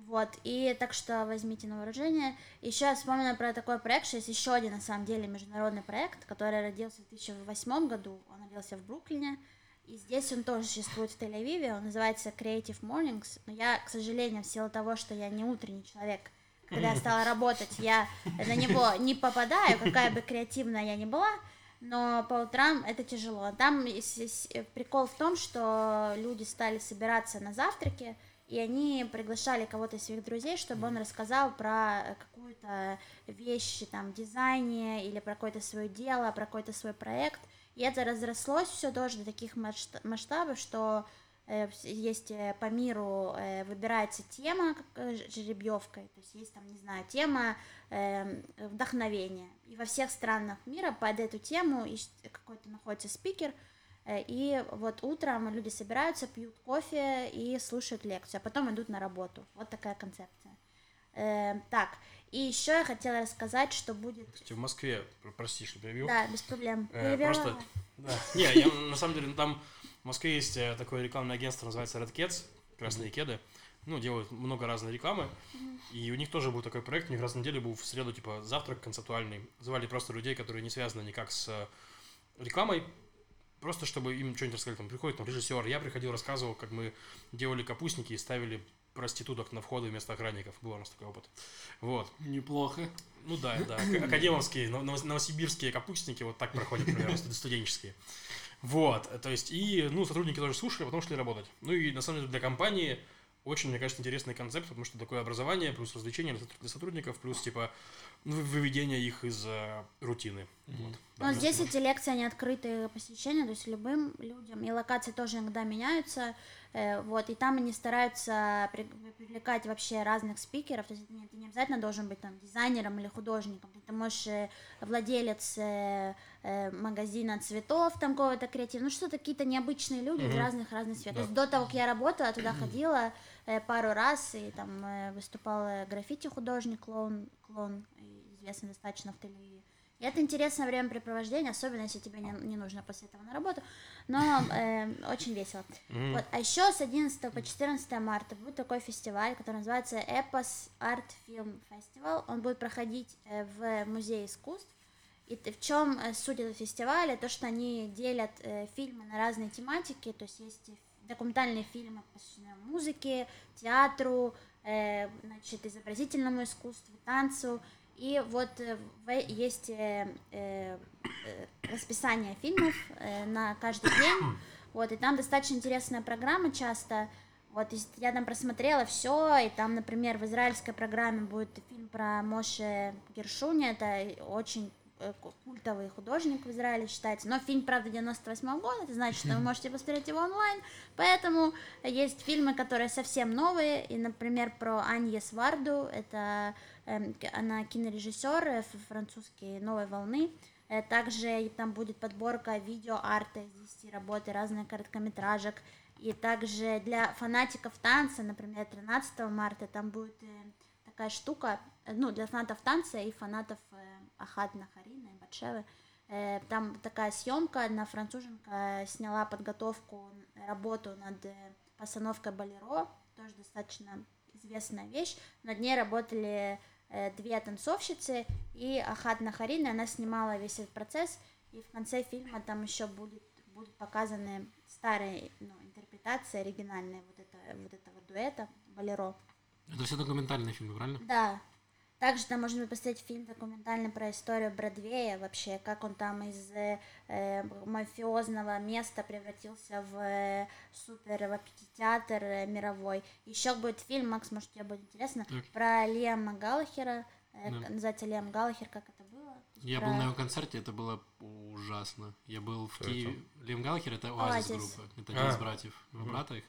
вот, и так что возьмите на вооружение. Еще я вспомнила про такой проект, что есть еще один, на самом деле, международный проект, который родился в 2008 году, он родился в Бруклине, и здесь он тоже существует в Тель-Авиве, он называется Creative Mornings, но я, к сожалению, в силу того, что я не утренний человек, когда я стала работать, я на него не попадаю, какая бы креативная я ни была, но по утрам это тяжело. Там прикол в том, что люди стали собираться на завтраки, и они приглашали кого-то из своих друзей, чтобы он рассказал про какую-то вещь там дизайне или про какое-то свое дело, про какой-то свой проект. И это разрослось все тоже до таких масшта- масштабов, что э, есть э, по миру э, выбирается тема жеребьевкой, то есть есть там, не знаю, тема эм, вдохновения. И во всех странах мира под эту тему какой-то находится спикер, и вот утром люди собираются, пьют кофе и слушают лекцию, а потом идут на работу. Вот такая концепция. Э, так, и еще я хотела рассказать, что будет... Кстати, в Москве, пр- прости, что перебил. Да, без проблем. Э, просто, да. Не, я, на самом деле, ну, там в Москве есть э, такое рекламное агентство, называется Red Cats, красные кеды. Ну, делают много разной рекламы. И у них тоже был такой проект, у них раз в неделю был в среду, типа, завтрак концептуальный. Звали просто людей, которые не связаны никак с э, рекламой, просто чтобы им что-нибудь рассказали. Там приходит там, режиссер, я приходил, рассказывал, как мы делали капустники и ставили проституток на входы вместо охранников. Был у нас такой опыт. Вот. Неплохо. Ну да, да. Ак- Академовские, нов- новос- новосибирские капустники вот так проходят, например, студ- студенческие. Вот, то есть, и, ну, сотрудники тоже слушали, а потом шли работать. Ну и, на самом деле, для компании очень, мне кажется, интересный концепт, потому что такое образование, плюс развлечение для сотрудников, плюс, типа, ну, выведение их из э, рутины. Мгм. Вот. Но Да, здесь да. эти лекции, они открытые посещения, то есть любым людям, и локации тоже иногда меняются, вот, и там они стараются при- привлекать вообще разных спикеров, то есть ты не обязательно должен быть там дизайнером или художником, ты можешь э, владелец э, э, магазина цветов, там какого-то креатива, ну что-то какие-то необычные люди из Мгм. разных разных сфер. Да. То есть до того, как я работала, туда ходила э, пару раз, и там э, выступал э, граффити-художник, клоун, клоун, известный достаточно в Тель-Авиве. И это интересное времяпрепровождение, особенно если тебе не, не нужно после этого на работу, но э, очень весело. Мгм. Вот. А еще с 11 по 14 марта будет такой фестиваль, который называется Epos Art Film Festival. Он будет проходить э, в Музее искусств. И в чем э, суть этого фестиваля? То, что они делят э, фильмы на разные тематики, то есть есть документальные фильмы, посвященные музыке, театру, э, значит, изобразительному искусству, танцу. И вот э, есть э, э, расписание фильмов на каждый день. Вот, и там достаточно интересная программа часто. Вот, я там просмотрела все, и там, например, в израильской программе будет фильм про Моше Гершуни, это очень культовый художник в Израиле считается, но фильм, правда, 98 года, это значит, что вы можете посмотреть его онлайн, поэтому есть фильмы, которые совсем новые, и, например, про Аньес Варду, это к- она кинорежиссер э, ф- французский «Новой волны», Э, Также там будет подборка видео-арта из 10 работ и разных короткометражек. И также для фанатиков танца, например, 13 марта там будет э, такая штука, э, ну, для фанатов танца и фанатов э, Ахат Нахарина и Батшевы. Э, Там такая съемка, одна француженка сняла подготовку, работу над э, постановкой Болеро, тоже достаточно известная вещь. Над ней работали э, две танцовщицы и Ахат Нахарина, она снимала весь этот процесс, и в конце фильма там еще будет, будут показаны старые ну, интерпретации, оригинальные вот, это, вот этого дуэта Болеро. Это все документальные фильмы, правильно? Да. Также там можно посмотреть фильм документальный про историю Бродвея, вообще, как он там из э, мафиозного места превратился в э, супер в театр э, мировой. Еще будет фильм, Макс, может, тебе будет интересно, Так. про Лиама Галлахера, э, Да. называется Лиам Галлахер, как это было. Я про- был на его концерте, это было ужасно. Я был в Киеве. Лем Галлахер это Оазис группа. Это один из А. братьев. Два Мгм. брата их.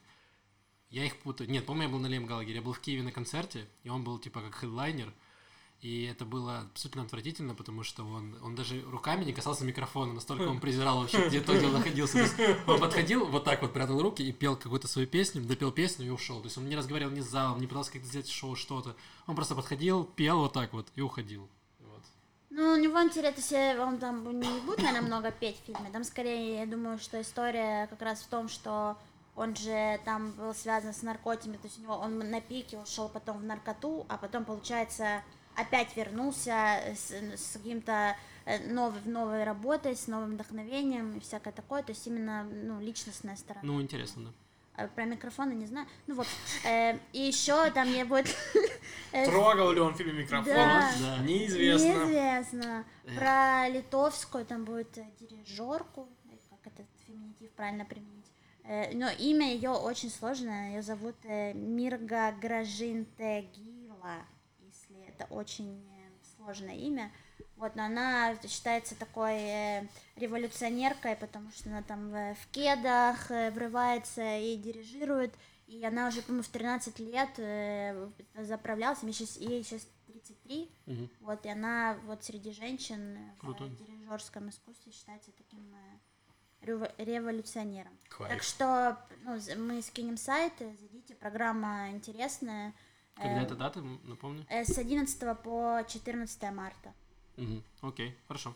Я их путаю. Нет, помню, я был на Лем Галлагере. Я был в Киеве на концерте, и он был типа как хедлайнер. И это было абсолютно отвратительно, потому что он, он даже руками не касался микрофона, настолько он презирал вообще, где то, где он находился. То есть он подходил, вот так вот прятал руки и пел какую-то свою песню, допел песню и ушел. То есть он не разговаривал ни с залом, не пытался как-то сделать шоу, что-то. Он просто подходил, пел вот так вот и уходил. Вот. Ну, у него интересно, если он там не будет, наверное, много петь в фильме. Там скорее, я думаю, что история как раз в том, что он же там был связан с наркотиками, то есть у него он на пике ушел потом в наркоту, а потом, получается, опять вернулся с, с каким-то э, новой, новой работой, с новым вдохновением и всякое такое. То есть именно ну, личностная сторона. Ну, интересно, да. А про микрофоны не знаю. Ну вот. Э, и еще там мне будет... э, Трогал ли он в фильме микрофон? Да. Да. Неизвестно. Неизвестно. Эх. Про литовскую там будет э, дирижерку, как этот феминитив правильно применить. Э, Но имя ее очень сложное. Ее зовут э, Мирга Гражинтегила, это очень э, сложное имя. Вот, но она считается такой э, революционеркой, потому что она там э, в кедах врывается и дирижирует. И она уже, по-моему, в 13 лет заправлялась, ей сейчас, ей сейчас 33, Мгм. вот, и она вот среди женщин Круто. в дирижерском искусстве считается таким рево- революционером. Кайф. Так что ну, мы скинем сайт, зайдите, программа интересная. Когда Э, это дата, напомню? э, С 11 по 14 марта. Мгм. Окей, хорошо.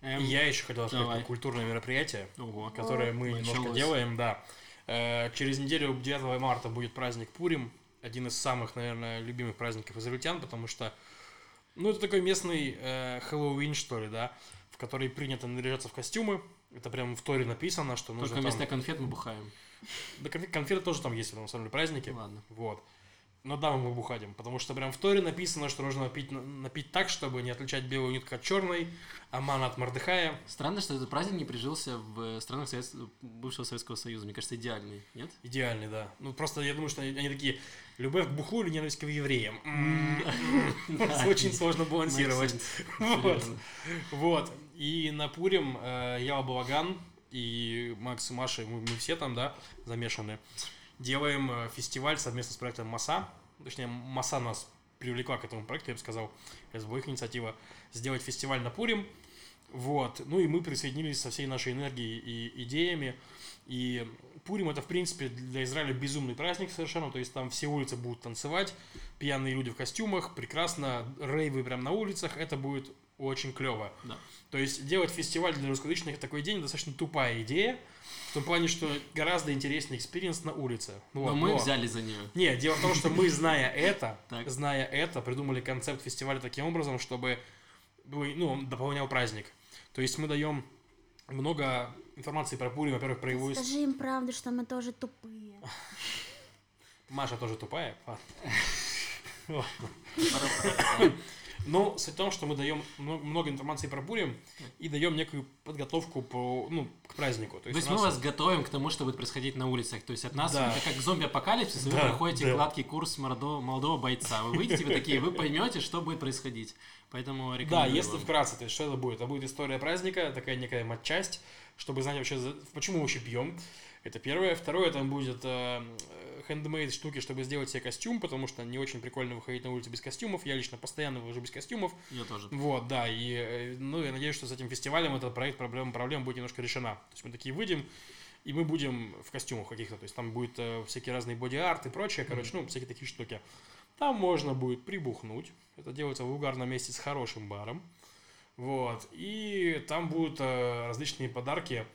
Эм, Я еще хотел сказать давай. про культурное мероприятие, Ого. которое мы немножко Началось. делаем, да. Э, Через неделю, 9 марта, будет праздник Пурим, один из самых, наверное, любимых праздников израильтян, потому что, ну, это такой местный э, Хэллоуин, что ли, да, в который принято наряжаться в костюмы. Это прям в Торе написано, что нужно Только там... вместо конфет мы бухаем. Да, конфет- конфеты тоже там есть в этом самом празднике. Ладно. Вот. Но да, мы бухадим, потому что прям в Торе написано, что нужно напить, напить так, чтобы не отличать белую нитку от черной, аман от Мордыхая. Странно, что этот праздник не прижился в странах Совет... бывшего Советского Союза. Мне кажется, идеальный, нет? Идеальный, да. Ну, просто я думаю, что они, они такие, любовь к бухлу или ненависть к евреям? Очень сложно балансировать. Вот. И на Пурим э, я Балаган и Макс и Маша, мы все там, да, замешаны делаем э, фестиваль совместно с проектом МАСА. Точнее, МАСА нас привлекла к этому проекту, я бы сказал. Это была их инициатива. Сделать фестиваль на Пурим. Вот. Ну и мы присоединились со всей нашей энергией и идеями. И Пурим это, в принципе, для Израиля безумный праздник совершенно. То есть там все улицы будут танцевать, пьяные люди в костюмах, прекрасно, рейвы прям на улицах. Это будет очень клево. Да. То есть делать фестиваль для русскоязычных такой день достаточно тупая идея. В том плане, что гораздо интереснее experience на улице. Вот, но мы но... взяли за нее. Не, дело в том, что мы, зная это, зная это, придумали концепт фестиваля таким образом, чтобы ну, дополнял праздник. То есть мы даем много информации про Пурим, во-первых, про его... Скажи им правду, что мы тоже тупые. Маша тоже тупая? Но суть в том, что мы даем много информации про Пурим и даем некую подготовку по, ну, к празднику. То есть, То есть нас... мы вас готовим к тому, что будет происходить на улицах. То есть от нас, да. это как зомби-апокалипсис, да, вы проходите да. гладкий курс молодого, молодого бойца. Вы выйдете, вы такие, вы поймете, что будет происходить. Поэтому Да, если вкратце, то есть что это будет? Это будет история праздника, такая некая матчасть, чтобы знать вообще, почему мы вообще пьем. Это первое. Второе, там будет э, хендмейд штуки, чтобы сделать себе костюм, потому что не очень прикольно выходить на улицу без костюмов. Я лично постоянно выхожу без костюмов. Я тоже. Вот, да. И, э, ну, я надеюсь, что с этим фестивалем этот проект, проблема, проблема будет немножко решена. То есть мы такие выйдем, и мы будем в костюмах каких-то. То есть там будет э, всякие разные боди-арт и прочее, короче, mm-hmm. ну, всякие такие штуки. Там можно будет прибухнуть. Это делается в угарном месте с хорошим баром. Вот. И там будут э, различные подарки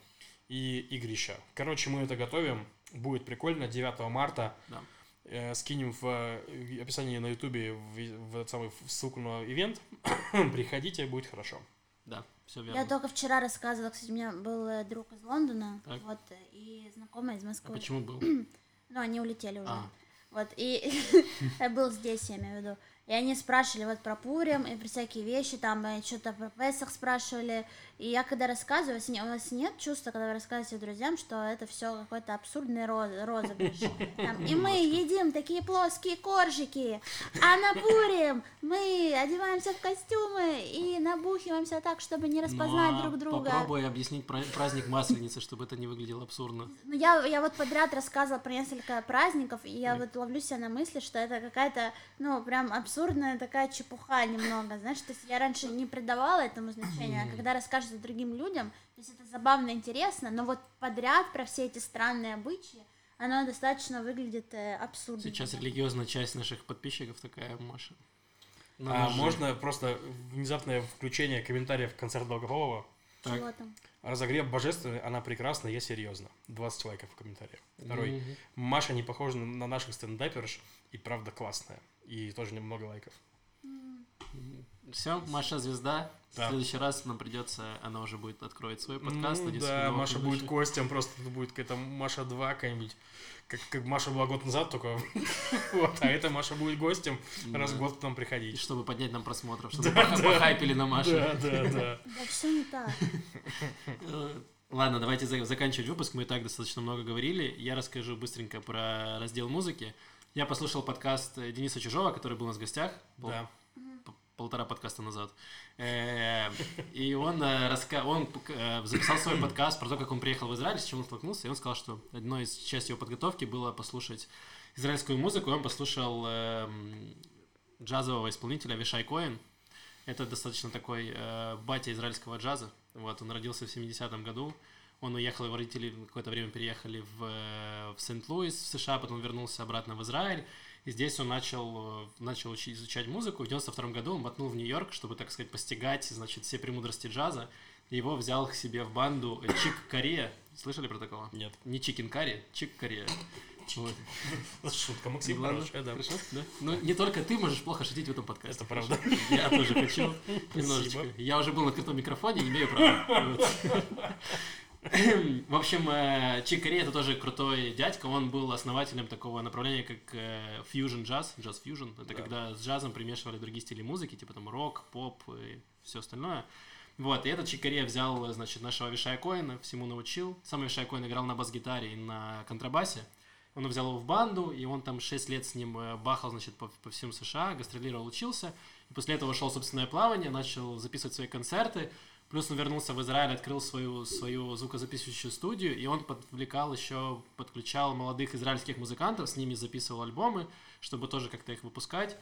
и игрища. Короче, мы это готовим. Будет прикольно. 9 марта. Да. Э, скинем в, в описании на ютубе в, в, в самый ссылку на ивент. Приходите, будет хорошо. Да, все верно. Я только вчера рассказывала, кстати, у меня был э, друг из Лондона, так. вот, и знакомый из Москвы. А почему был? ну, они улетели уже. А. Вот, и был здесь, я имею в виду. И они спрашивали вот про Пурим и про всякие вещи, там э, что-то про Песах спрашивали. И я когда рассказываю, у вас нет чувства, когда вы рассказываете друзьям, что это все какой-то абсурдный роз, розыгрыш. Там, и мы едим такие плоские коржики, а на Пурим мы одеваемся в костюмы и набухиваемся так, чтобы не распознать ну, а друг друга. Попробуй объяснить праздник Масленицы, чтобы это не выглядело абсурдно. Ну, я, я вот подряд рассказывала про несколько праздников, и я вот ловлю себя на мысли, что это какая-то, ну, прям абсурдная абсурдная такая чепуха немного, знаешь, то есть я раньше не придавала этому значения, а когда расскажешь другим людям, то есть это забавно, интересно, но вот подряд про все эти странные обычаи, оно достаточно выглядит э, абсурдно. Сейчас религиозная часть наших подписчиков такая, Маша. Ну, а можно просто внезапное включение комментариев в концерт Долгополова? Чего там? Разогрев божественный, она прекрасна, я серьезно. 20 лайков в комментариях. Второй. Mm-hmm. Маша не похожа на наших стендаперш и правда классная и тоже немного лайков. Все, Маша звезда. Да. В следующий раз нам придется, она уже будет откроет свой подкаст. Ну, да, Маша будет гостем, просто это будет какая-то Маша 2 какая-нибудь. Как, как Маша была год назад только. вот, а это Маша будет гостем раз в год к нам приходить. И чтобы поднять нам просмотров, чтобы да, похайпили на Машу. Да, да, да. Да все не так. Ладно, давайте заканчивать выпуск. Мы и так достаточно много говорили. Я расскажу быстренько про раздел музыки. Я послушал подкаст э, Дениса Чужого, который был у нас в гостях. Да. Полтора подкаста назад. Э, и он, э, он записал свой подкаст про то, как он приехал в Израиль, с чем он столкнулся. И он сказал, что одной из частей его подготовки было послушать израильскую музыку. И он послушал эм, джазового исполнителя Вишай Коэн. Это достаточно такой батя израильского джаза. Вот, он родился в 70-м году. Он уехал, его родители какое-то время переехали в, э, в Сент-Луис, в США, потом вернулся обратно в Израиль. И здесь он начал, э, начал учить, изучать музыку. В 92 году он мотнул в Нью-Йорк, чтобы, так сказать, постигать, значит, все премудрости джаза. И его взял к себе в банду Чик Корея. Слышали про такого? Нет. Не Чикен Карри, Чик Корея. Вот. Шутка, Максим, Ладно, хорошая, да. Хорошо, да? Ну, не только ты можешь плохо шутить в этом подкасте. Это правда. Я тоже хочу немножечко. Я уже был на открытом микрофоне, имею право. В общем, э, Чик Кори это тоже крутой дядька. Он был основателем такого направления, как fusion джаз, джаз fusion. Это Да. когда с джазом примешивали другие стили музыки, типа там рок, поп и все остальное. Вот, и этот Чик Кори взял, значит, нашего Вишая Коина, всему научил. Сам Вишай Коин играл на бас-гитаре и на контрабасе. Он взял его в банду, и он там 6 лет с ним э, бахал, значит, по, по всем США, гастролировал, учился. И после этого ушел в собственное плавание, начал записывать свои концерты. Плюс он вернулся в Израиль, открыл свою, свою звукозаписывающую студию, и он подвлекал еще, подключал молодых израильских музыкантов, с ними записывал альбомы, чтобы тоже как-то их выпускать.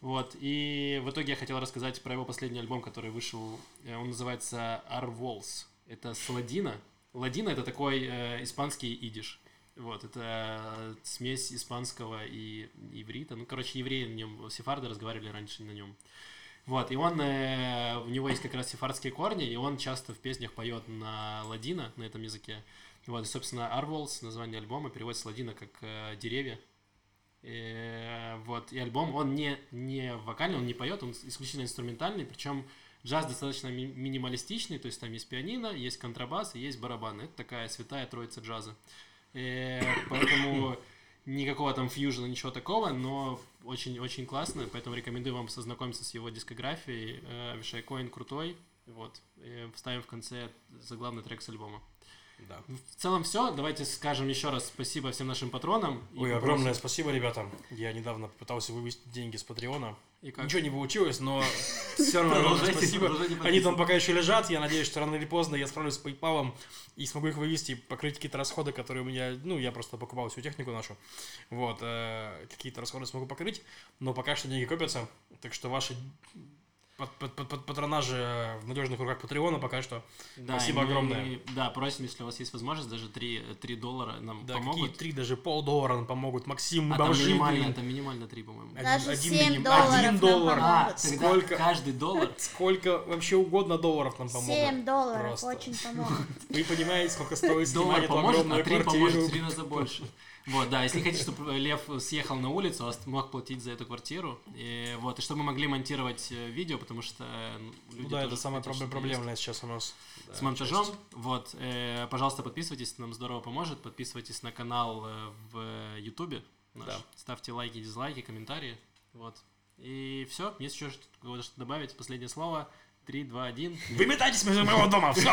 Вот, и в итоге я хотел рассказать про его последний альбом, который вышел, э, он называется Arvols. Это с ладина. Ладина — это такой э, испанский идиш. Вот, это смесь испанского и иврита. Ну, короче, евреи на нем, сефарды разговаривали раньше на нем. Вот, и он, э, у него есть как раз сефардские корни, и он часто в песнях поет на ладина, на этом языке. Вот, и, собственно, Arvols, название альбома, переводится с ладина как э, «деревья». Э, вот, и альбом, он не, не вокальный, он не поет, он исключительно инструментальный, причем джаз достаточно ми- минималистичный, то есть там есть пианино, есть контрабас и есть барабаны. Это такая святая троица джаза. Э, поэтому никакого там фьюжена, ничего такого, но очень-очень классно, поэтому рекомендую вам сознакомиться с его дискографией. Э, Вишай Коин крутой, вот. Э, Вставим в конце заглавный трек с альбома. Да. В целом все, давайте скажем еще раз спасибо всем нашим патронам. Ой, попросим- огромное спасибо, ребята. Я недавно пытался вывести деньги с Патреона. И как? Ничего не получилось, но все равно спасибо. Они там пока еще лежат. Я надеюсь, что рано или поздно я справлюсь с PayPal и смогу их вывести, покрыть какие-то расходы, которые у меня... Ну, я просто покупал всю технику нашу. Вот. э, Какие-то расходы смогу покрыть. Но пока что деньги копятся. Так что ваши пат- пат- пат- пат- патронажи в надежных руках Патреона пока что. Да, Спасибо мы- огромное. Да, просим, если у вас есть возможность, даже 3, 3 доллара нам Да, какие помогут. три, даже полдоллара нам помогут. Максим, мы а там минимально, блин. там минимально 3, по-моему. Один- Даже один 7 миним- долларов один нам доллар. А, тогда Сколько? каждый доллар. Сколько вообще угодно долларов нам помогут. 7 долларов Просто. очень помогут. Вы понимаете, сколько стоит Доллар снимать эту поможет, а 3 квартиру. поможет в 3 раза больше. Вот, да, если хотите, чтобы Лев съехал на улицу, а мог платить за эту квартиру. И, вот, и чтобы мы могли монтировать э, видео, потому что э, люди Ну да, это тоже самое хотят, проблем- чтобы есть. проблемное сейчас у нас. да, с монтажом. часть. Вот, э, пожалуйста, подписывайтесь, нам здорово поможет. Подписывайтесь на канал э, в Ютубе наш. Да. Ставьте лайки, дизлайки, комментарии. Вот. И все, есть еще что-то что добавить. Последнее слово. 3, 2, 1. Выметайтесь между моего дома. Все,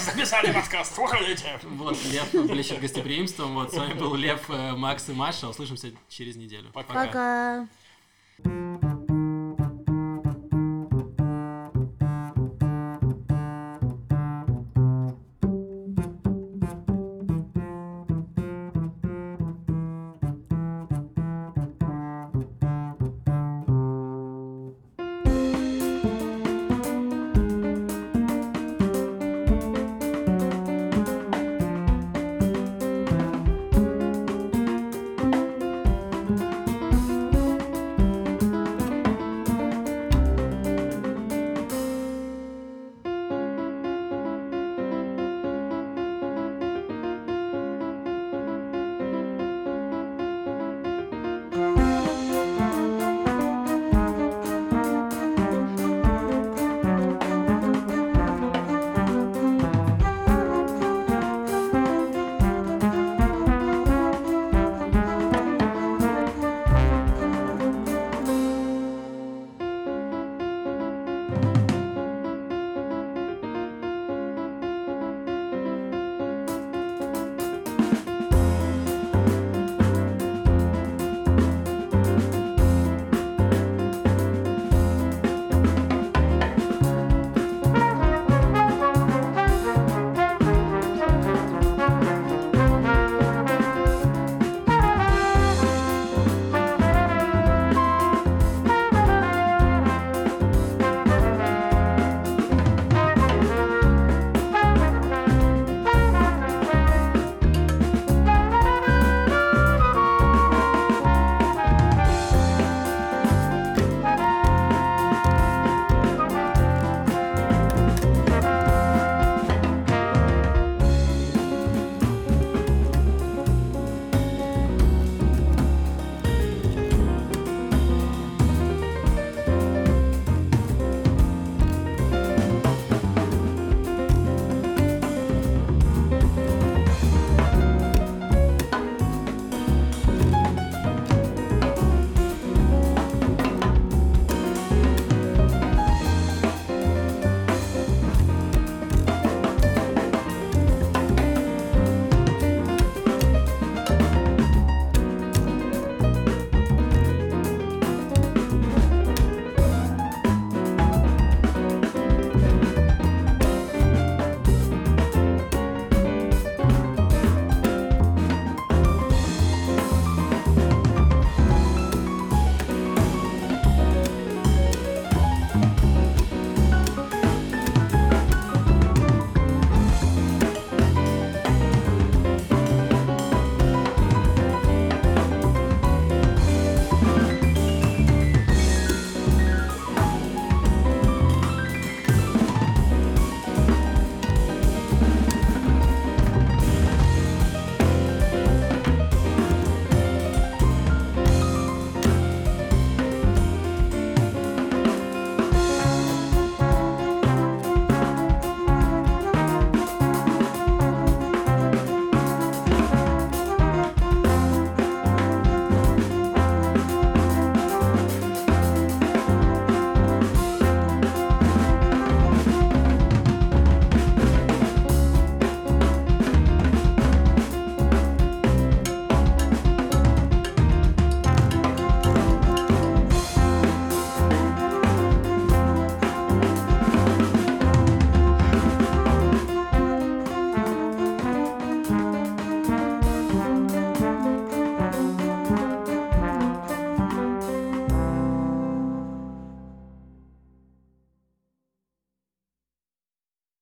записали подкаст. Уходите. Вот, Лев блещет гостеприимством. Вот, с вами был Лев, э, Макс и Маша. Услышимся через неделю. Пока. Пока.